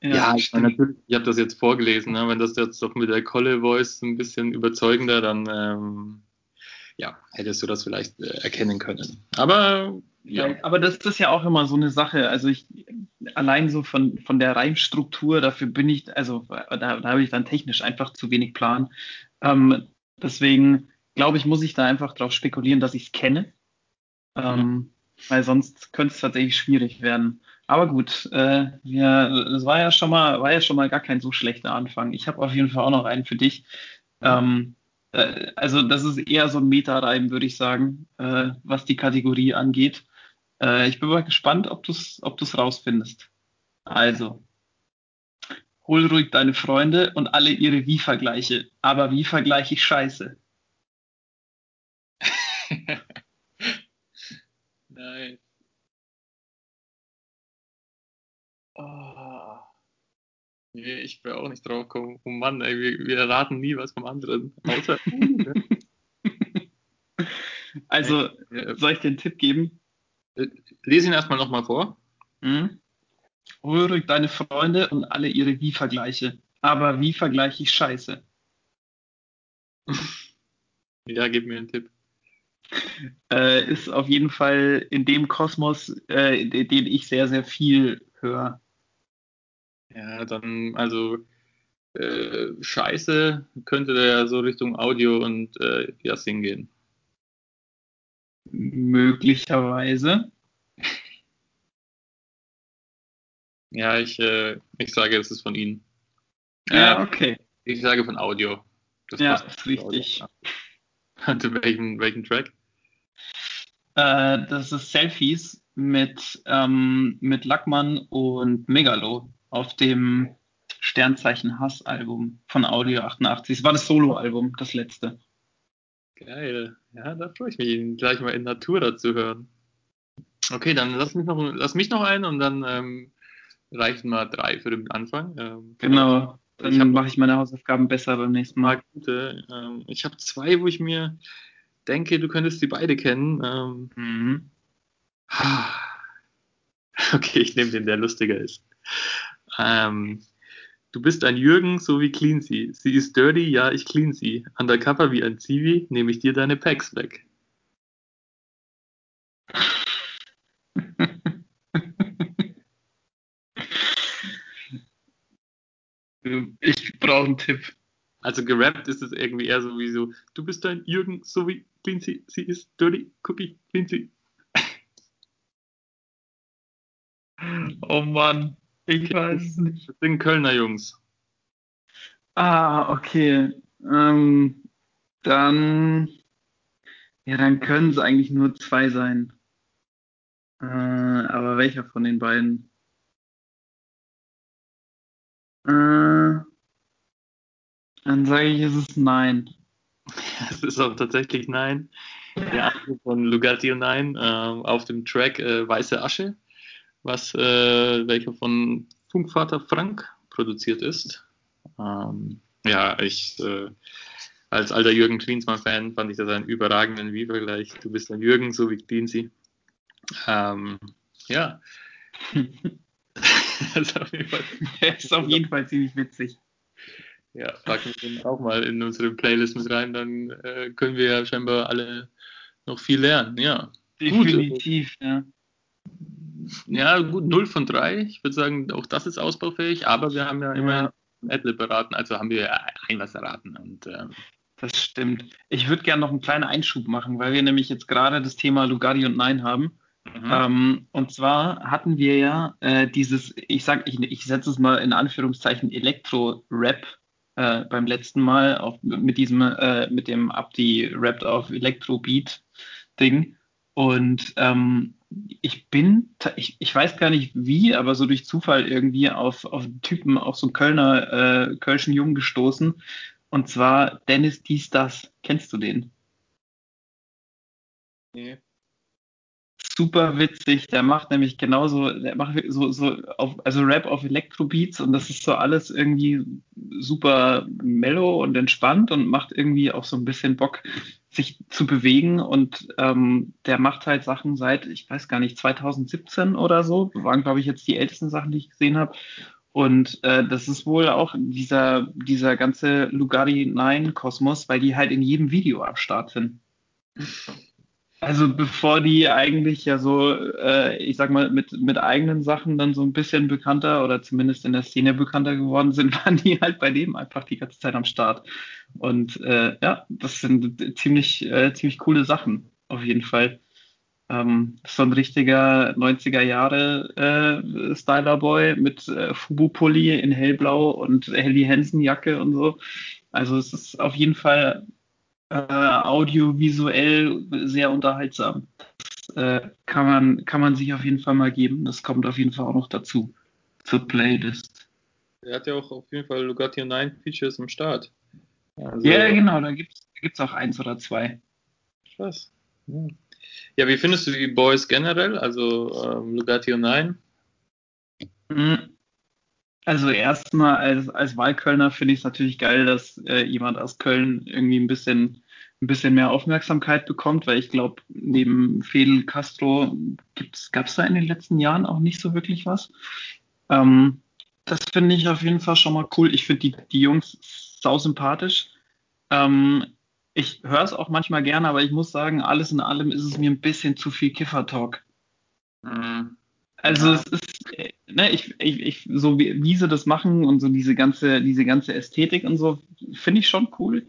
Ja, ja ich natürlich, ich habe das jetzt vorgelesen, ne? wenn das jetzt doch mit der Colle Voice ein bisschen überzeugender, dann ähm, ja, hättest du das vielleicht äh, erkennen können. Aber ja. ja. aber das ist ja auch immer so eine Sache. Also ich allein so von, von der Reimstruktur, dafür bin ich, also da, da habe ich dann technisch einfach zu wenig Plan. Ähm, deswegen glaube ich, muss ich da einfach drauf spekulieren, dass ich es kenne. Ähm, mhm. Weil sonst könnte es tatsächlich schwierig werden. Aber gut, äh, ja, das war ja schon mal, war ja schon mal gar kein so schlechter Anfang. Ich habe auf jeden Fall auch noch einen für dich. Ähm, äh, also das ist eher so ein Meta-Reim, würde ich sagen, äh, was die Kategorie angeht. Äh, ich bin mal gespannt, ob du es ob du's rausfindest. Also, hol ruhig deine Freunde und alle ihre Wie-Vergleiche. Aber wie vergleiche ich Scheiße? Nein. Oh. Nee, ich will auch nicht drauf kommen. Oh Mann, ey, wir, wir erraten nie was vom anderen. Außer. also, soll ich dir einen Tipp geben? Äh, lese ihn erstmal nochmal vor. Mhm. Ruhig deine Freunde und alle ihre Wie-Vergleiche. Aber wie vergleiche ich Scheiße? ja, gib mir einen Tipp. Äh, ist auf jeden Fall in dem Kosmos, äh, den ich sehr, sehr viel höre. Ja, dann, also äh, Scheiße könnte der ja so Richtung Audio und äh, Yasin gehen. Möglicherweise. Ja, ich, äh, ich sage, es ist von Ihnen. Ja, okay. Ich sage von Audio. Das ja, ist richtig. Und welchen, welchen Track? Äh, das ist Selfies mit, ähm, mit Lackmann und Megalo auf dem Sternzeichen Hass Album von Audio 88. Es war das Solo-Album, das letzte. Geil. Ja, da freue ich mich, ihn gleich mal in Natura zu hören. Okay, dann lass mich noch, lass mich noch ein und dann ähm, reichen mal drei für den Anfang. Ähm, genau. Dann mache ich meine Hausaufgaben besser beim nächsten Mal. Gute. Ähm, ich habe zwei, wo ich mir denke, du könntest die beide kennen. Ähm, mhm. Okay, ich nehme den, der lustiger ist. Ähm, du bist ein Jürgen, so wie clean sie. Sie ist dirty, ja, ich clean sie. Undercover wie ein Zivi, nehme ich dir deine Packs weg. Ich brauche einen Tipp. Also gerappt ist es irgendwie eher so wie so, du bist ein Jürgen, so wie clean sie. Ist dirty, cookie, sie. Oh Mann, ich weiß es nicht. Das sind Kölner Jungs. Ah, okay. Ähm, dann, ja, dann können es eigentlich nur zwei sein. Äh, aber welcher von den beiden? Äh, dann sage ich, es ist nein. Es ist auch tatsächlich nein. Der andere von Lugatio 9 äh, auf dem Track äh, Weiße Asche was äh, welcher von Funkvater Frank produziert ist. Ähm, ja, ich äh, als alter Jürgen Klinsmann-Fan fand ich das einen überragenden Wie-Vergleich. Du bist ein Jürgen, so wie Klinsi. Ähm, ja. das ist auf jeden Fall, ist auf jeden Fall ziemlich witzig. Ja, packen wir den auch mal in unsere Playlist mit rein, dann äh, können wir ja scheinbar alle noch viel lernen. Ja. Definitiv, Gut. ja ja, gut, 0 von 3. Ich würde sagen, auch das ist ausbaufähig, aber wir haben ja immer ja. Adlib beraten, also haben wir ein was erraten. Und, ähm, das stimmt. Ich würde gerne noch einen kleinen Einschub machen, weil wir nämlich jetzt gerade das Thema Lugardi und Nein haben. Mhm. Ähm, und zwar hatten wir ja äh, dieses, ich sag, ich, ich setze es mal in Anführungszeichen Elektro-Rap äh, beim letzten Mal auf, mit diesem, äh, mit dem Abdi Rap auf Elektro-Beat-Ding. Und ähm, ich bin, ich, ich weiß gar nicht wie, aber so durch Zufall irgendwie auf, auf einen Typen, auf so einen Kölner, äh, Kölschen Jungen gestoßen. Und zwar Dennis Dies Das. Kennst du den? Nee. Super witzig. Der macht nämlich genauso, der macht so, so auf, also Rap auf Elektrobeats und das ist so alles irgendwie super mellow und entspannt und macht irgendwie auch so ein bisschen Bock, sich zu bewegen. Und ähm, der macht halt Sachen seit, ich weiß gar nicht, 2017 oder so. Waren, glaube ich, jetzt die ältesten Sachen, die ich gesehen habe. Und äh, das ist wohl auch dieser, dieser ganze Lugardi 9 Kosmos, weil die halt in jedem Video am Start sind. Also bevor die eigentlich ja so, äh, ich sag mal, mit, mit eigenen Sachen dann so ein bisschen bekannter oder zumindest in der Szene bekannter geworden sind, waren die halt bei dem einfach die ganze Zeit am Start. Und äh, ja, das sind ziemlich, äh, ziemlich coole Sachen, auf jeden Fall. Ähm, so ein richtiger 90er Jahre äh, Styler-Boy mit äh, Fubu-Pulli in hellblau und Helly Hansen-Jacke und so. Also es ist auf jeden Fall äh, audiovisuell sehr unterhaltsam. Das äh, kann, man, kann man sich auf jeden Fall mal geben. Das kommt auf jeden Fall auch noch dazu zur Playlist. Er hat ja auch auf jeden Fall Lugatti 9 Features im Start. Also, Ja, genau, da gibt es auch eins oder zwei. Krass. Ja. ja, wie findest du die Boys generell? Also ähm, Lugatti 9? Mhm. Also erstmal als, als Wahlkölner finde ich es natürlich geil, dass äh, jemand aus Köln irgendwie ein bisschen, ein bisschen mehr Aufmerksamkeit bekommt, weil ich glaube, neben Fidel Castro gab es da in den letzten Jahren auch nicht so wirklich was. Ähm, das finde ich auf jeden Fall schon mal cool. Ich finde die, die Jungs sau sympathisch. Ähm, ich höre es auch manchmal gerne, aber ich muss sagen, alles in allem ist es mir ein bisschen zu viel Kiffer-Talk. Mhm. Also es ist, äh, ne, ich, ich, ich, so wie, wie sie das machen und so diese ganze, diese ganze Ästhetik und so, finde ich schon cool.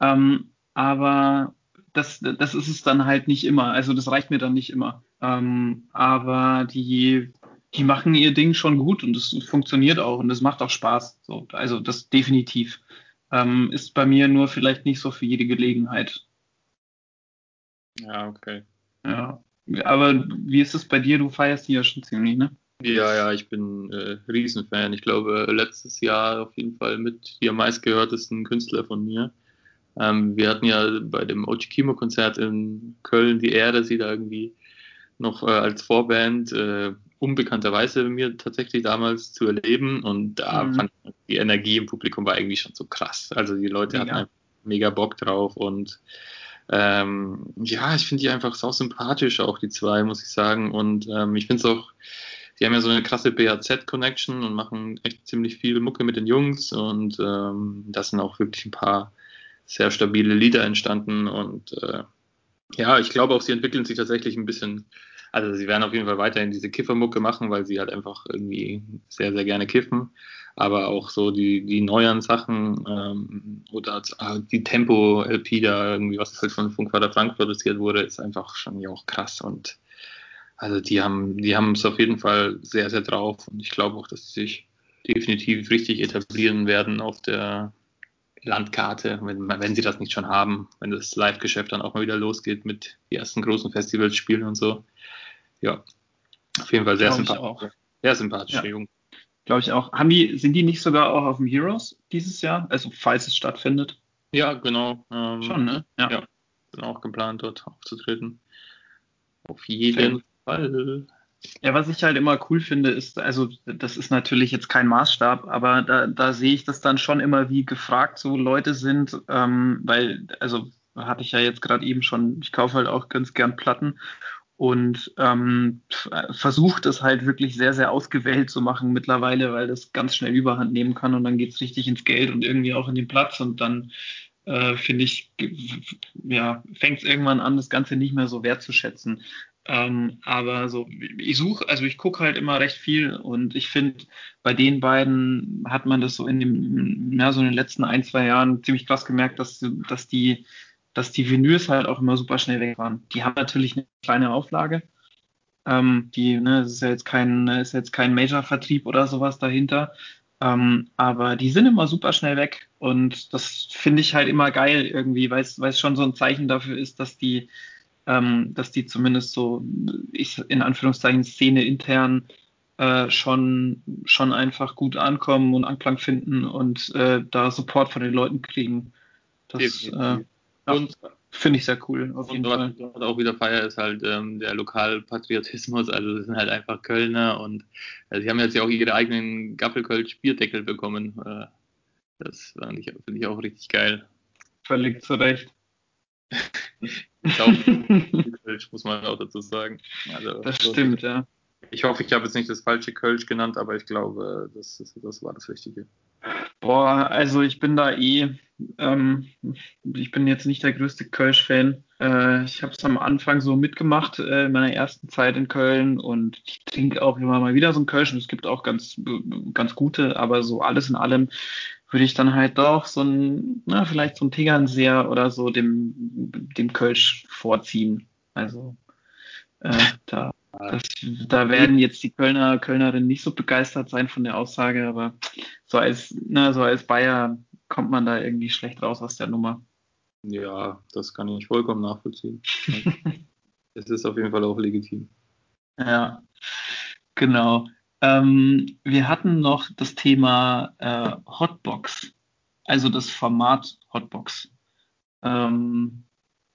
Ähm, aber das, das ist es dann halt nicht immer. Also das reicht mir dann nicht immer. Ähm, aber die, die machen ihr Ding schon gut und es funktioniert auch und es macht auch Spaß. So, also das definitiv. Ähm, ist bei mir nur vielleicht nicht so für jede Gelegenheit. Ja, okay. Ja. Aber wie ist es bei dir? Du feierst die ja schon ziemlich, ne? Ja, ja, ich bin äh, Riesenfan. Ich glaube, letztes Jahr auf jeden Fall mit die am meistgehörtesten Künstler von mir. Ähm, wir hatten ja bei dem Ochi Kimo Konzert in Köln die Ehre, sie da irgendwie noch äh, als Vorband äh, unbekannterweise mir tatsächlich damals zu erleben und da Mhm. fand ich die Energie im Publikum war irgendwie schon so krass. Also die Leute hatten Mega. einfach mega Bock drauf und ähm, ja, ich finde die einfach sau sympathisch, auch die zwei, muss ich sagen. Und ähm, ich finde es auch, die haben ja so eine krasse BHZ-Connection und machen echt ziemlich viel Mucke mit den Jungs. Und ähm, da sind auch wirklich ein paar sehr stabile Lieder entstanden. Und äh, ja, ich glaube auch, sie entwickeln sich tatsächlich ein bisschen, also sie werden auf jeden Fall weiterhin diese Kiffermucke machen, weil sie halt einfach irgendwie sehr, sehr gerne kiffen, aber auch so die, die neuen Sachen ähm, oder äh, die Tempo-LP da irgendwie, was halt von Funkvater Frank produziert wurde, ist einfach schon ja auch krass und also die haben, die haben es auf jeden Fall sehr, sehr drauf und ich glaube auch, dass sie sich definitiv richtig etablieren werden auf der Landkarte, wenn, wenn sie das nicht schon haben, wenn das Live-Geschäft dann auch mal wieder losgeht mit die ersten großen Festivals spielen und so. Ja, auf jeden Fall sehr sympathisch. Sehr sympathische Ja. Jungen. Glaube ich auch. Haben die, sind die nicht sogar auch auf dem Heroes dieses Jahr? Also falls es stattfindet? Ja, genau. Ähm, Schon, ne? Ja. Ja. Sind auch geplant, dort aufzutreten. Auf jeden Fall. Ja, was ich halt immer cool finde, ist, also das ist natürlich jetzt kein Maßstab, aber da, da sehe ich das dann schon immer, wie gefragt so Leute sind, ähm, weil, also hatte ich ja jetzt gerade eben schon, ich kaufe halt auch ganz gern Platten und ähm, versuche das halt wirklich sehr, sehr ausgewählt zu machen mittlerweile, weil das ganz schnell überhand nehmen kann und dann geht's richtig ins Geld und irgendwie auch in den Platz und dann äh, finde ich, ja, fängt es irgendwann an, das Ganze nicht mehr so wertzuschätzen. Ähm, aber so, ich suche, also ich gucke halt immer recht viel und ich finde, bei den beiden hat man das so in dem, ja, so in den letzten ein, zwei Jahren ziemlich krass gemerkt, dass, dass die, dass die Vinyls halt auch immer super schnell weg waren. Die haben natürlich eine kleine Auflage. Ähm, die, ne, es ist ja jetzt kein, ist jetzt kein Major-Vertrieb oder sowas dahinter. Ähm, aber die sind immer super schnell weg und das finde ich halt immer geil irgendwie, weil es schon so ein Zeichen dafür ist, dass die, ähm, dass die zumindest so, ich in Anführungszeichen Szene intern äh, schon, schon einfach gut ankommen und Anklang finden und äh, da Support von den Leuten kriegen. Das äh, Und finde ich sehr cool, auf jeden und was Fall. dort auch wieder feier, ist halt ähm, der Lokalpatriotismus. Also das sind halt einfach Kölner und äh, sie haben jetzt ja auch ihre eigenen Gaffelkölsch-Bierdeckel bekommen. Äh, das finde ich, find ich auch richtig geil. Völlig zu Recht. Kölsch, muss man auch dazu sagen. Also, Das stimmt, ja. Ich hoffe, ich habe jetzt nicht das falsche Kölsch genannt, aber ich glaube, das, ist- das war das Richtige. Boah, also ich bin da eh, ähm, ich bin jetzt nicht der größte Kölsch-Fan. Äh, ich habe es am Anfang so mitgemacht äh, in meiner ersten Zeit in Köln und ich trinke auch immer mal wieder so ein Kölsch und es gibt auch ganz, ganz gute, aber so alles in allem würde ich dann halt doch so ein, na, vielleicht so ein Tegernseer oder so dem, dem Kölsch vorziehen. Also äh, da, das, da werden jetzt die Kölner, Kölnerinnen nicht so begeistert sein von der Aussage, aber so als, na, so als Bayer kommt man da irgendwie schlecht raus aus der Nummer. Ja, das kann ich vollkommen nachvollziehen. es ist auf jeden Fall auch legitim. Ja, genau. Ähm, wir hatten noch das Thema äh, Hotbox, also das Format Hotbox, ähm,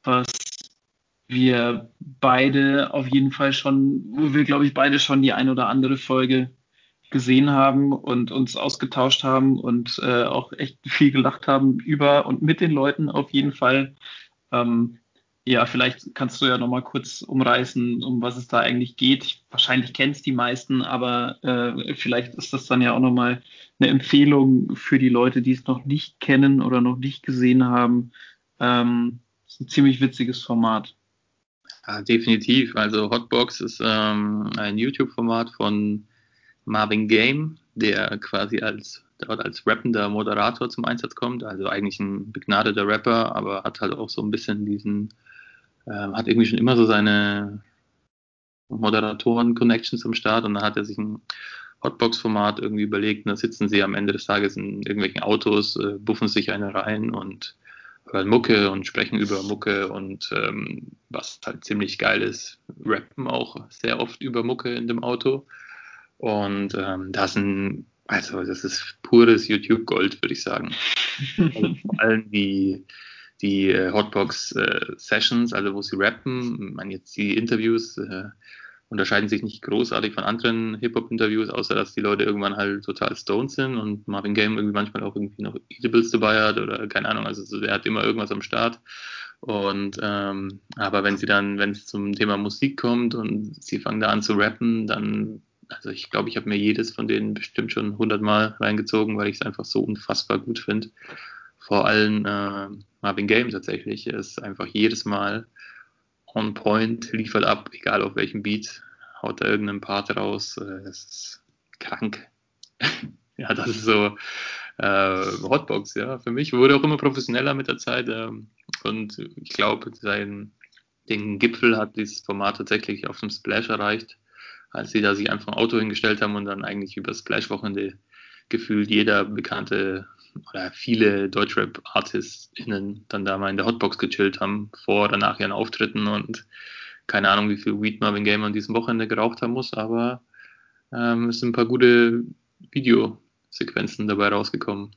was wir beide auf jeden Fall schon, wo wir glaube ich beide schon die ein oder andere Folge gesehen haben und uns ausgetauscht haben und äh, auch echt viel gelacht haben über und mit den Leuten auf jeden Fall. Ähm, ja, vielleicht kannst du ja nochmal kurz umreißen, um was es da eigentlich geht. Ich, wahrscheinlich kennst die meisten, aber äh, vielleicht ist das dann ja auch nochmal eine Empfehlung für die Leute, die es noch nicht kennen oder noch nicht gesehen haben. Ähm, ist ein ziemlich witziges Format. Ja, definitiv. Also Hotbox ist ähm, ein YouTube-Format von Marvin Game, der quasi als dort als rappender Moderator zum Einsatz kommt. Also eigentlich ein begnadeter Rapper, aber hat halt auch so ein bisschen diesen, ähm, hat irgendwie schon immer so seine Moderatoren-Connections am Start und dann hat er sich ein Hotbox-Format irgendwie überlegt und da sitzen sie am Ende des Tages in irgendwelchen Autos, äh, buffen sich eine rein und hören Mucke und sprechen über Mucke und ähm, was halt ziemlich geil ist, rappen auch sehr oft über Mucke in dem Auto. Und ähm, das sind, also das ist pures YouTube-Gold, würde ich sagen. also vor allem die, die äh, Hotbox-Sessions, also wo sie rappen, ich meine jetzt die Interviews äh, unterscheiden sich nicht großartig von anderen Hip-Hop-Interviews, außer dass die Leute irgendwann halt total stoned sind und Marvin Game irgendwie manchmal auch irgendwie noch Eatables dabei hat oder keine Ahnung, also so, der hat immer irgendwas am Start. Und ähm, aber wenn sie dann, wenn es zum Thema Musik kommt und sie fangen da an zu rappen, dann, also ich glaube, ich habe mir jedes von denen bestimmt schon hundertmal reingezogen, weil ich es einfach so unfassbar gut finde. Vor allem äh, Marvin Game tatsächlich ist einfach jedes Mal on point, liefert ab, egal auf welchem Beat, haut da irgendeinen Part raus. Äh, das ist krank. ja, das ist so äh, Hotbox, ja. Für mich wurde auch immer professioneller mit der Zeit. Ähm, und ich glaube, sein den Gipfel hat dieses Format tatsächlich auf dem Splash erreicht, als sie da sich einfach ein Auto hingestellt haben und dann eigentlich über Splash-Wochenende gefühlt jeder bekannte oder viele Deutschrap-ArtistInnen dann da mal in der Hotbox gechillt haben, vor oder nach ihren Auftritten und keine Ahnung, wie viel Weed Marvin Game an diesem Wochenende geraucht haben muss, aber ähm, es sind ein paar gute Videosequenzen dabei rausgekommen.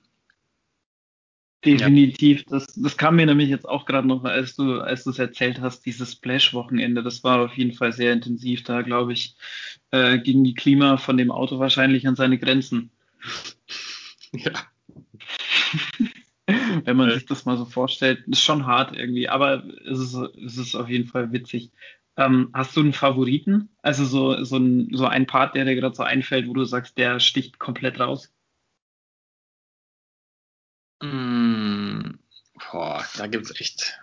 Definitiv. Das, das kam mir nämlich jetzt auch gerade noch, als du, als du es erzählt hast, dieses Splash-Wochenende. Das war auf jeden Fall sehr intensiv. Da, glaube ich, äh, ging die Klima von dem Auto wahrscheinlich an seine Grenzen. Ja. Wenn man sich das mal so vorstellt, ist schon hart irgendwie, aber es ist, es ist auf jeden Fall witzig. Ähm, hast du einen Favoriten? Also so, so, ein, so ein Part, der dir gerade so einfällt, wo du sagst, der sticht komplett raus? Mm, boah, da gibt's echt,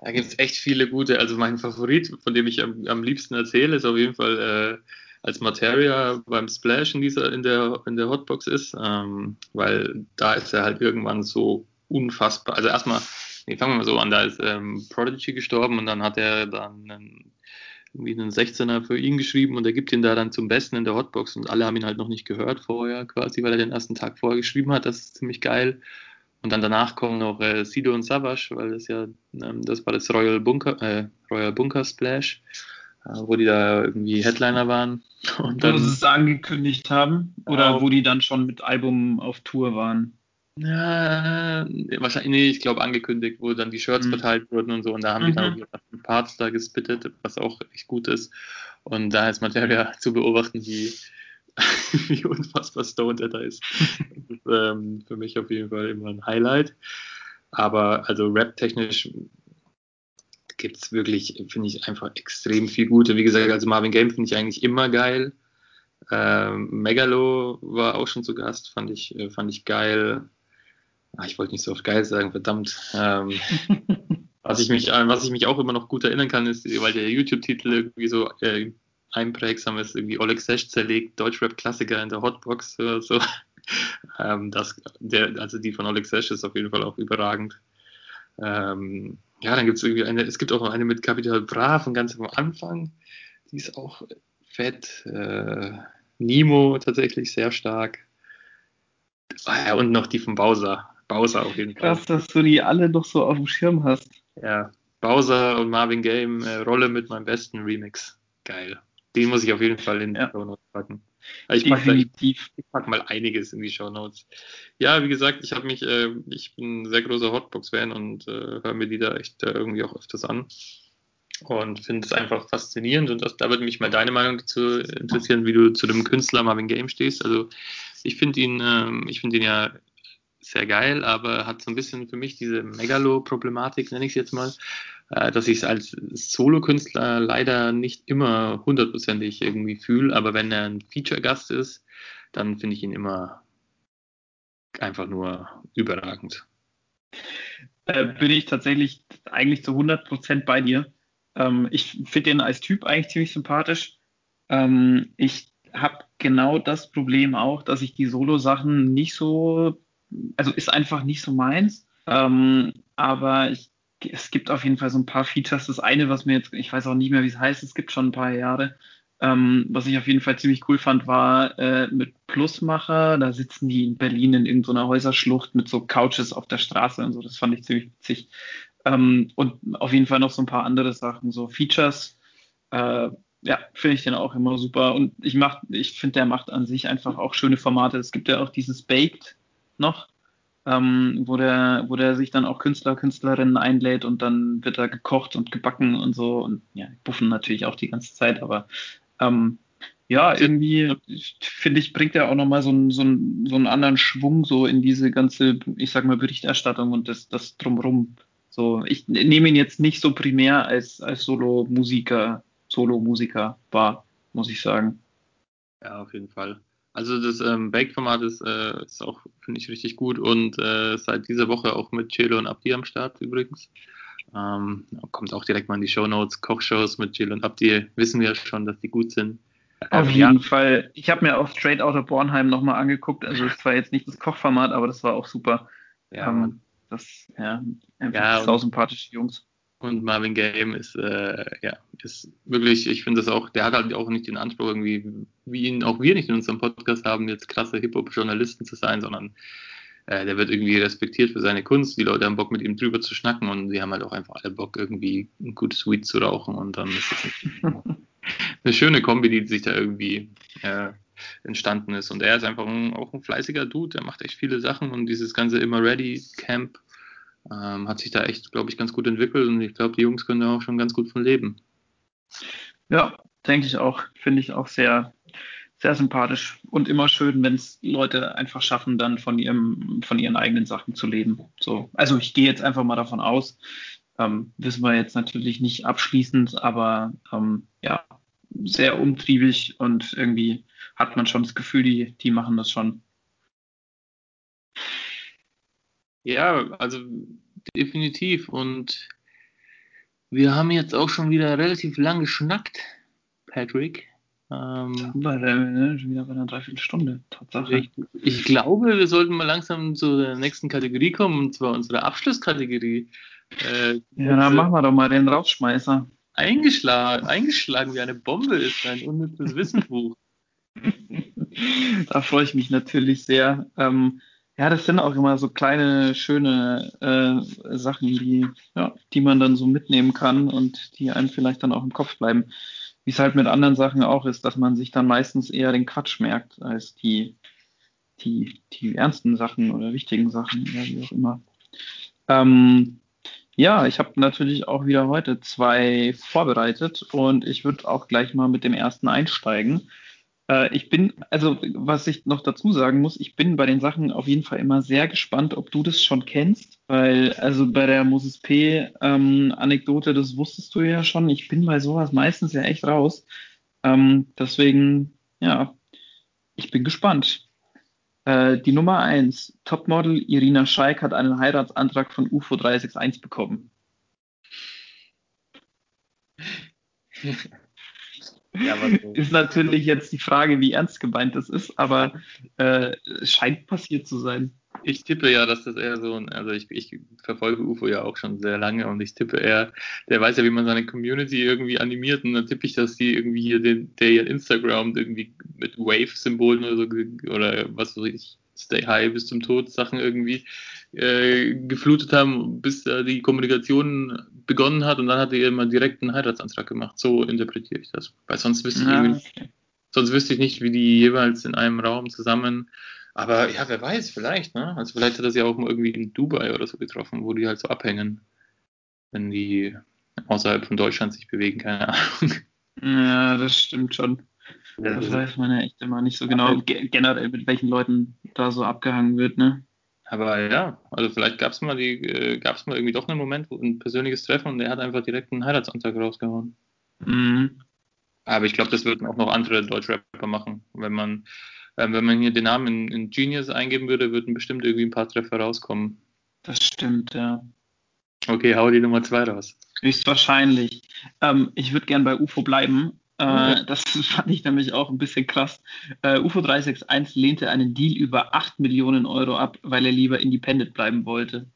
da gibt's echt viele gute. Also mein Favorit, von dem ich am, am liebsten erzähle, ist auf jeden Fall äh, als Materia beim Splash in dieser in der in der Hotbox ist, ähm, weil da ist er halt irgendwann so unfassbar. Also erstmal, nee, fangen wir mal so an, da ist ähm, Prodigy gestorben und dann hat er dann einen, irgendwie einen 16er für ihn geschrieben und er gibt ihn da dann zum Besten in der Hotbox und alle haben ihn halt noch nicht gehört vorher quasi, weil er den ersten Tag vorher geschrieben hat. Das ist ziemlich geil. Und dann danach kommen noch äh, Sido und Savage, weil das ja, ähm, das war das Royal Bunker, äh, Royal Bunker Splash, äh, wo die da irgendwie Headliner waren. Und Wo dann, sie es angekündigt haben oder wo die dann schon mit Album auf Tour waren? Ja, wahrscheinlich, nee, ich glaube angekündigt, wo dann die Shirts Mhm. verteilt wurden und so und da haben die dann auch Mhm. Parts da gespittet, was auch echt gut ist. Und da ist Materia zu beobachten, wie, wie unfassbar stoned er da ist. Das ist ähm, für mich auf jeden Fall immer ein Highlight. Aber also rap-technisch gibt es wirklich, finde ich, einfach extrem viel Gute. Wie gesagt, also Marvin Game finde ich eigentlich immer geil. Ähm, Megalo war auch schon zu Gast, fand ich, äh, fand ich geil. Ah, ich wollte nicht so oft geil sagen, verdammt. Ähm, was, ich mich, an was ich mich auch immer noch gut erinnern kann, ist, weil der YouTube-Titel irgendwie so äh, einprägsam ist, irgendwie Oleg Sesh zerlegt, Deutschrap-Klassiker in der Hotbox oder so. ähm, das, der, also die von Oleg Sesh ist auf jeden Fall auch überragend. Ähm, ja, dann gibt es irgendwie eine, es gibt auch noch eine mit Capital Bra von ganz am Anfang. Die ist auch fett. Äh, Nemo tatsächlich sehr stark. Ah, ja, und noch die von Bowser. Bowser auf jeden Fall. Krass, dass du die alle noch so auf dem Schirm hast. Ja, Bowser und Marvin Game, äh, Rolle mit meinem besten Remix. Geil. Den muss ich auf jeden Fall in die Ja. Show Notes packen. Also ich pack, da, ich, Definitiv. ich pack mal einiges in die Show Notes. Ja, wie gesagt, ich habe mich, äh, ich bin ein sehr großer Hotbox-Fan und äh, höre mir die da echt äh, irgendwie auch öfters an. Und finde es einfach faszinierend und das, da würde mich mal deine Meinung dazu interessieren, wie du zu dem Künstler Marvin Game stehst. Also ich finde ihn, ähm, ich finde ihn ja sehr geil, aber hat so ein bisschen für mich diese Megalo-Problematik, nenne ich es jetzt mal, äh, dass ich es als Solo-Künstler leider nicht immer hundertprozentig irgendwie fühle, aber wenn er ein Feature-Gast ist, dann finde ich ihn immer einfach nur überragend. Äh, bin ich tatsächlich eigentlich zu 100% bei dir. Ähm, ich finde den als Typ eigentlich ziemlich sympathisch. Ähm, ich habe genau das Problem auch, dass ich die Solo-Sachen nicht so, also ist einfach nicht so meins. Ähm, aber ich, es gibt auf jeden Fall so ein paar Features. Das eine, was mir jetzt, ich weiß auch nicht mehr, wie es heißt, es gibt schon ein paar Jahre. Ähm, was ich auf jeden Fall ziemlich cool fand, war äh, mit Plusmacher. Da sitzen die in Berlin in irgendeiner Häuserschlucht mit so Couches auf der Straße und so. Das fand ich ziemlich witzig. Ähm, und auf jeden Fall noch so ein paar andere Sachen, so Features. Äh, ja, finde ich den auch immer super. Und ich ich finde, der macht an sich einfach auch schöne Formate. Es gibt ja auch dieses Baked noch, ähm, wo der, wo der sich dann auch Künstler, Künstlerinnen einlädt und dann wird da gekocht und gebacken und so. Und ja, buffen natürlich auch die ganze Zeit, aber ähm, ja, irgendwie finde ich, bringt er auch nochmal so, einen- so, einen- so einen anderen Schwung so in diese ganze, ich sag mal, Berichterstattung und das, das drumrum. So, ich nehme ihn jetzt nicht so primär als, als Solo-Musiker, Solo-Musiker wahr, muss ich sagen. Ja, auf jeden Fall. Also das ähm, Bake-Format ist, äh, ist auch, finde ich, richtig gut und äh, seit dieser Woche auch mit Chelo und Abdi am Start übrigens. Ähm, kommt auch direkt mal in die Show Notes. Kochshows mit Chelo und Abdi wissen wir ja schon, dass die gut sind. Auf Ähm, jeden Fall. Ich habe mir auch Straight Outta Bornheim nochmal angeguckt. Also es war jetzt nicht das Kochformat, aber das war auch super. Ja, ähm, das, ja, einfach Ja, und- sausympathische Jungs. Und Marvin Game ist, äh, ja, ist wirklich, ich finde das auch, der hat halt auch nicht den Anspruch irgendwie, wie ihn auch wir nicht in unserem Podcast haben, jetzt krasse Hip-Hop-Journalisten zu sein, sondern äh, der wird irgendwie respektiert für seine Kunst. Die Leute haben Bock, mit ihm drüber zu schnacken und die haben halt auch einfach alle Bock, irgendwie ein gutes Weed zu rauchen und dann ist das eine schöne Kombi, die sich da irgendwie äh, entstanden ist. Und er ist einfach ein, auch ein fleißiger Dude, der macht echt viele Sachen und dieses ganze Immer Ready Camp ähm, hat sich da echt, glaube ich, ganz gut entwickelt und ich glaube, die Jungs können da auch schon ganz gut von leben. Ja, denke ich auch. Finde ich auch sehr, sehr sympathisch und immer schön, wenn es Leute einfach schaffen, dann von ihrem, von ihren eigenen Sachen zu leben. So, also ich gehe jetzt einfach mal davon aus. Ähm, wissen wir jetzt natürlich nicht abschließend, aber ähm, ja, sehr umtriebig und irgendwie hat man schon das Gefühl, die, die machen das schon. Ja, also definitiv. Und wir haben jetzt auch schon wieder relativ lang geschnackt, Patrick. Ähm, Bei der, ne, schon wieder bei einer Dreiviertelstunde. Tatsache. ich, ich glaube, wir sollten mal langsam zu der nächsten Kategorie kommen, und zwar unsere Abschlusskategorie. Äh, Ja, dann machen wir doch mal den Rausschmeißer. eingeschlagen, eingeschlagen wie eine Bombe ist ein unnützes Wissenbuch. Da freue ich mich natürlich sehr. Ähm, ja, das sind auch immer so kleine, schöne äh, Sachen, die, ja, die man dann so mitnehmen kann und die einem vielleicht dann auch im Kopf bleiben. Wie es halt mit anderen Sachen auch ist, dass man sich dann meistens eher den Quatsch merkt, als die, die, die ernsten Sachen oder wichtigen Sachen, ja, wie auch immer. Ähm, ja, ich habe natürlich auch wieder heute zwei vorbereitet und ich würde auch gleich mal mit dem ersten einsteigen. Äh, ich bin, also was ich noch dazu sagen muss, ich bin bei den Sachen auf jeden Fall immer sehr gespannt, ob du das schon kennst, weil also bei der Moses P. Ähm, Anekdote, das wusstest du ja schon. Ich bin bei sowas meistens ja echt raus. Ähm, deswegen, ja, ich bin gespannt. Äh, die Nummer 1, Topmodel Irina Scheik hat einen Heiratsantrag von UFO 361 bekommen. Ja, so. ist natürlich jetzt die Frage, wie ernst gemeint das ist, aber äh, scheint passiert zu sein. Ich tippe ja, dass das eher so ein, also ich, ich verfolge UFO ja auch schon sehr lange und ich tippe eher, der weiß ja, wie man seine Community irgendwie animiert und dann tippe ich, dass die irgendwie hier den, der ihr Instagram irgendwie mit Wave-Symbolen oder so oder was weiß ich, Stay High bis zum Tod Sachen irgendwie äh, geflutet haben, bis äh, die Kommunikation begonnen hat und dann hat er mal direkt einen Heiratsantrag gemacht. So interpretiere ich das. Weil sonst wüsste ich, ja, okay. sonst wüsste ich nicht, wie die jeweils in einem Raum zusammen. Aber ja, wer weiß, vielleicht, ne? Also vielleicht hat er sie auch mal irgendwie in Dubai oder so getroffen, wo die halt so abhängen, wenn die außerhalb von Deutschland sich bewegen, keine Ahnung. Ja, das stimmt schon. Das weiß man ja echt immer nicht so genau, generell mit welchen Leuten da so abgehangen wird, ne? Aber ja, also vielleicht gab es mal die, äh, gab es mal irgendwie doch einen Moment, wo ein persönliches Treffen und er hat einfach direkt einen Heiratsantrag rausgehauen. Mhm. Aber ich glaube, das würden auch noch andere Deutschrapper machen. Wenn man, äh, wenn man hier den Namen in, in, Genius eingeben würde, würden bestimmt irgendwie ein paar Treffer rauskommen. Das stimmt, ja. Okay, hau die Nummer zwei raus. Höchstwahrscheinlich. Ähm, ich würde gern bei UFO bleiben äh, das fand ich nämlich auch ein bisschen krass. Äh, UFO 361 lehnte einen Deal über 8 Millionen Euro ab, weil er lieber independent bleiben wollte.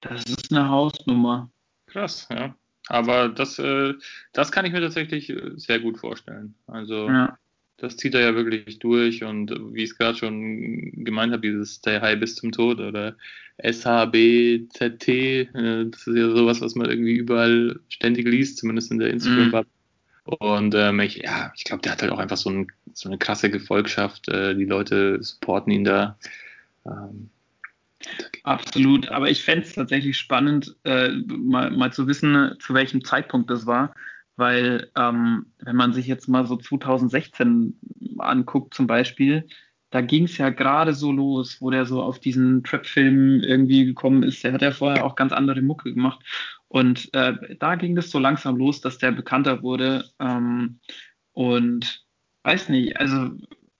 Das ist eine Hausnummer. Krass, ja. Aber das, äh, das kann ich mir tatsächlich sehr gut vorstellen. Also ja. das zieht er ja wirklich durch und wie ich es gerade schon gemeint habe, dieses Stay High bis zum Tod oder SHBZT, das ist ja sowas, was man irgendwie überall ständig liest, zumindest in der Instagram-Bubble. Mhm. Und ähm, ich, ja, ich glaube, der hat halt auch einfach so, ein, so eine krasse Gefolgschaft. Äh, die Leute supporten ihn da. Ähm, Absolut, aber ich fände es tatsächlich spannend, äh, mal, mal zu wissen, zu welchem Zeitpunkt das war, weil ähm, wenn man sich jetzt mal so 2016 anguckt zum Beispiel, da ging es ja gerade so los, wo der so auf diesen Trap-Film irgendwie gekommen ist. Der hat ja vorher auch ganz andere Mucke gemacht. Und äh, da ging es so langsam los, dass der bekannter wurde. Ähm, und weiß nicht, also,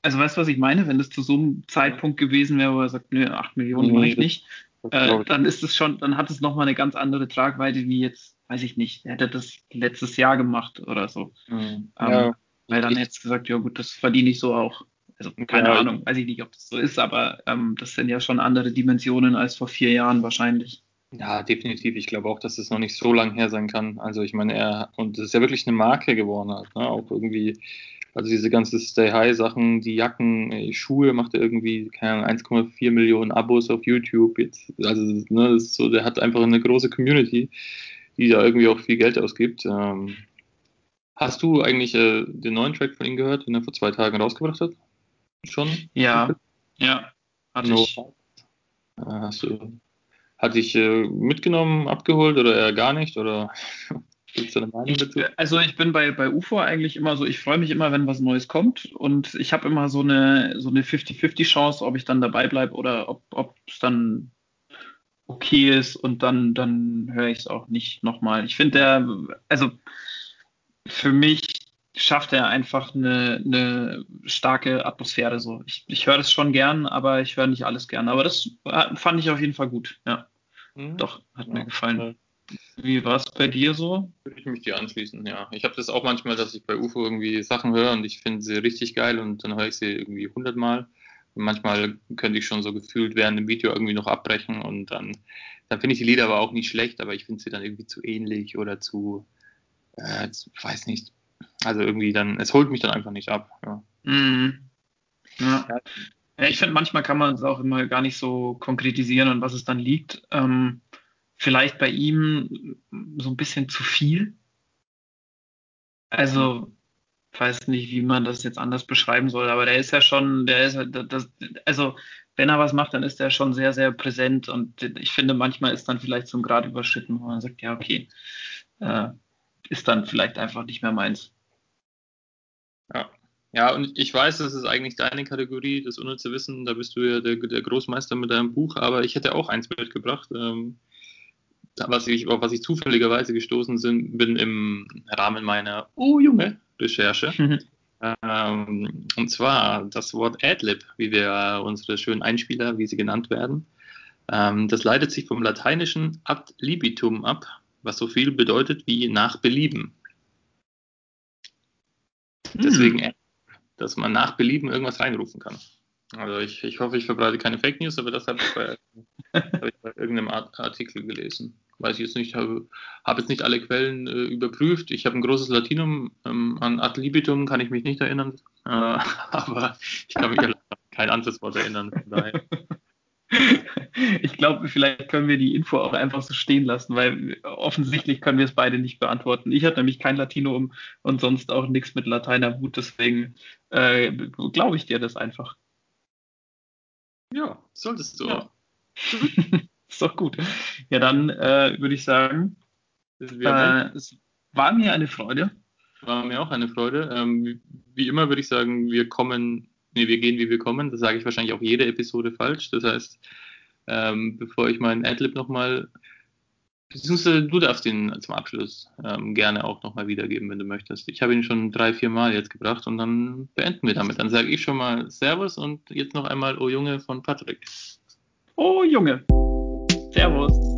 also weißt du, was ich meine? Wenn das zu so einem Zeitpunkt gewesen wäre, wo er sagt, nö, 8 Millionen nee, mache ich nicht, äh, dann ist es schon, dann hat es nochmal eine ganz andere Tragweite wie jetzt, weiß ich nicht, er hätte das letztes Jahr gemacht oder so. Mhm. Ähm, ja. Weil dann hätte es gesagt, ja gut, das verdiene ich so auch. Also keine ja, Ahnung, weiß ich nicht, ob das so ist, aber ähm, das sind ja schon andere Dimensionen als vor vier Jahren wahrscheinlich. Ja, definitiv. Ich glaube auch, dass es noch nicht so lang her sein kann. Also ich meine, er, und es ist ja wirklich eine Marke geworden halt, ne? Auch irgendwie, also diese ganzen Stay High Sachen, die Jacken, Schuhe macht er irgendwie, keine Ahnung, 1,4 Millionen Abos auf YouTube jetzt. Also, ne, das ist so, der hat einfach eine große Community, die da irgendwie auch viel Geld ausgibt. Ähm, hast du eigentlich äh, den neuen Track von ihm gehört, den er vor zwei Tagen rausgebracht hat? Schon? Ja, ja, hatte no. ich. Äh, hast du hat dich äh, mitgenommen, abgeholt oder eher gar nicht? Oder gibt's eine Meinung dazu? Also ich bin bei, bei UFO eigentlich immer so, ich freue mich immer, wenn was Neues kommt und ich habe immer so eine so eine 50-50 Chance, ob ich dann dabei bleibe oder ob es dann okay ist und dann, dann höre ich es auch nicht nochmal. Ich finde der, also für mich schafft er einfach eine, eine starke Atmosphäre so. Ich, ich höre das schon gern, aber ich höre nicht alles gern. Aber das fand ich auf jeden Fall gut, ja. Mhm. Doch, hat ja, mir gefallen. Wie war es bei dir so? Würde ich mich dir anschließen, ja. Ich habe das auch manchmal, dass ich bei UFO irgendwie Sachen höre und ich finde sie richtig geil und dann höre ich sie irgendwie hundertmal. Und manchmal könnte ich schon so gefühlt während dem Video irgendwie noch abbrechen und dann, dann finde ich die Lieder aber auch nicht schlecht, aber ich finde sie dann irgendwie zu ähnlich oder zu, äh, zu, weiß nicht. Also irgendwie dann, es holt mich dann einfach nicht ab. Ja. Mhm. Ja. ja. Ja, ich finde, manchmal kann man es auch immer gar nicht so konkretisieren, an was es dann liegt. Ähm, vielleicht bei ihm so ein bisschen zu viel. Also, weiß nicht, wie man das jetzt anders beschreiben soll, aber der ist ja schon, der ist, das, also wenn er was macht, dann ist er schon sehr, sehr präsent und ich finde, manchmal ist dann vielleicht zum Grad überschritten, wo man sagt, ja, okay, äh, ist dann vielleicht einfach nicht mehr meins. Ja. Ja, und ich weiß, das ist eigentlich deine Kategorie, das unnütze Wissen, da bist du ja der, der Großmeister mit deinem Buch, aber ich hätte auch eins mitgebracht, ähm, was ich, auf was ich zufälligerweise gestoßen sind, bin im Rahmen meiner Oh Junge Recherche. Mhm. Ähm, und zwar das Wort Adlib, wie wir unsere schönen Einspieler, wie sie genannt werden. Ähm, das leitet sich vom lateinischen ad libitum ab, was so viel bedeutet wie nach Belieben. Hm. Deswegen, dass man nach Belieben irgendwas reinrufen kann. Also ich, ich hoffe, ich verbreite keine Fake News, aber das habe ich bei, hab ich bei irgendeinem Artikel gelesen. Weiß ich jetzt nicht, habe, habe jetzt nicht alle Quellen äh, überprüft. Ich habe ein großes Latinum ähm, an ad libitum, kann ich mich nicht erinnern, äh, aber ich kann mich an kein anderes Wort erinnern. Von daher. Ich glaube, vielleicht können wir die Info auch einfach so stehen lassen, weil offensichtlich können wir es beide nicht beantworten. Ich hatte nämlich kein Latinum und sonst auch nichts mit Lateiner Wut, deswegen äh, glaube ich dir das einfach. Ja, solltest du. Ja. ist doch gut. Ja, dann äh, würde ich sagen, äh, es war mir eine Freude. War mir auch eine Freude. Ähm, wie immer würde ich sagen, wir kommen nee, wir gehen, wie wir kommen. Das sage ich wahrscheinlich auch jede Episode falsch. Das heißt, ähm, bevor ich meinen Adlib nochmal, beziehungsweise du darfst ihn zum Abschluss ähm, gerne auch nochmal wiedergeben, wenn du möchtest. Ich habe ihn schon drei, vier Mal jetzt gebracht und dann beenden wir damit. Dann sage ich schon mal Servus und jetzt noch einmal Oh Junge von Patrick. Oh Junge. Servus.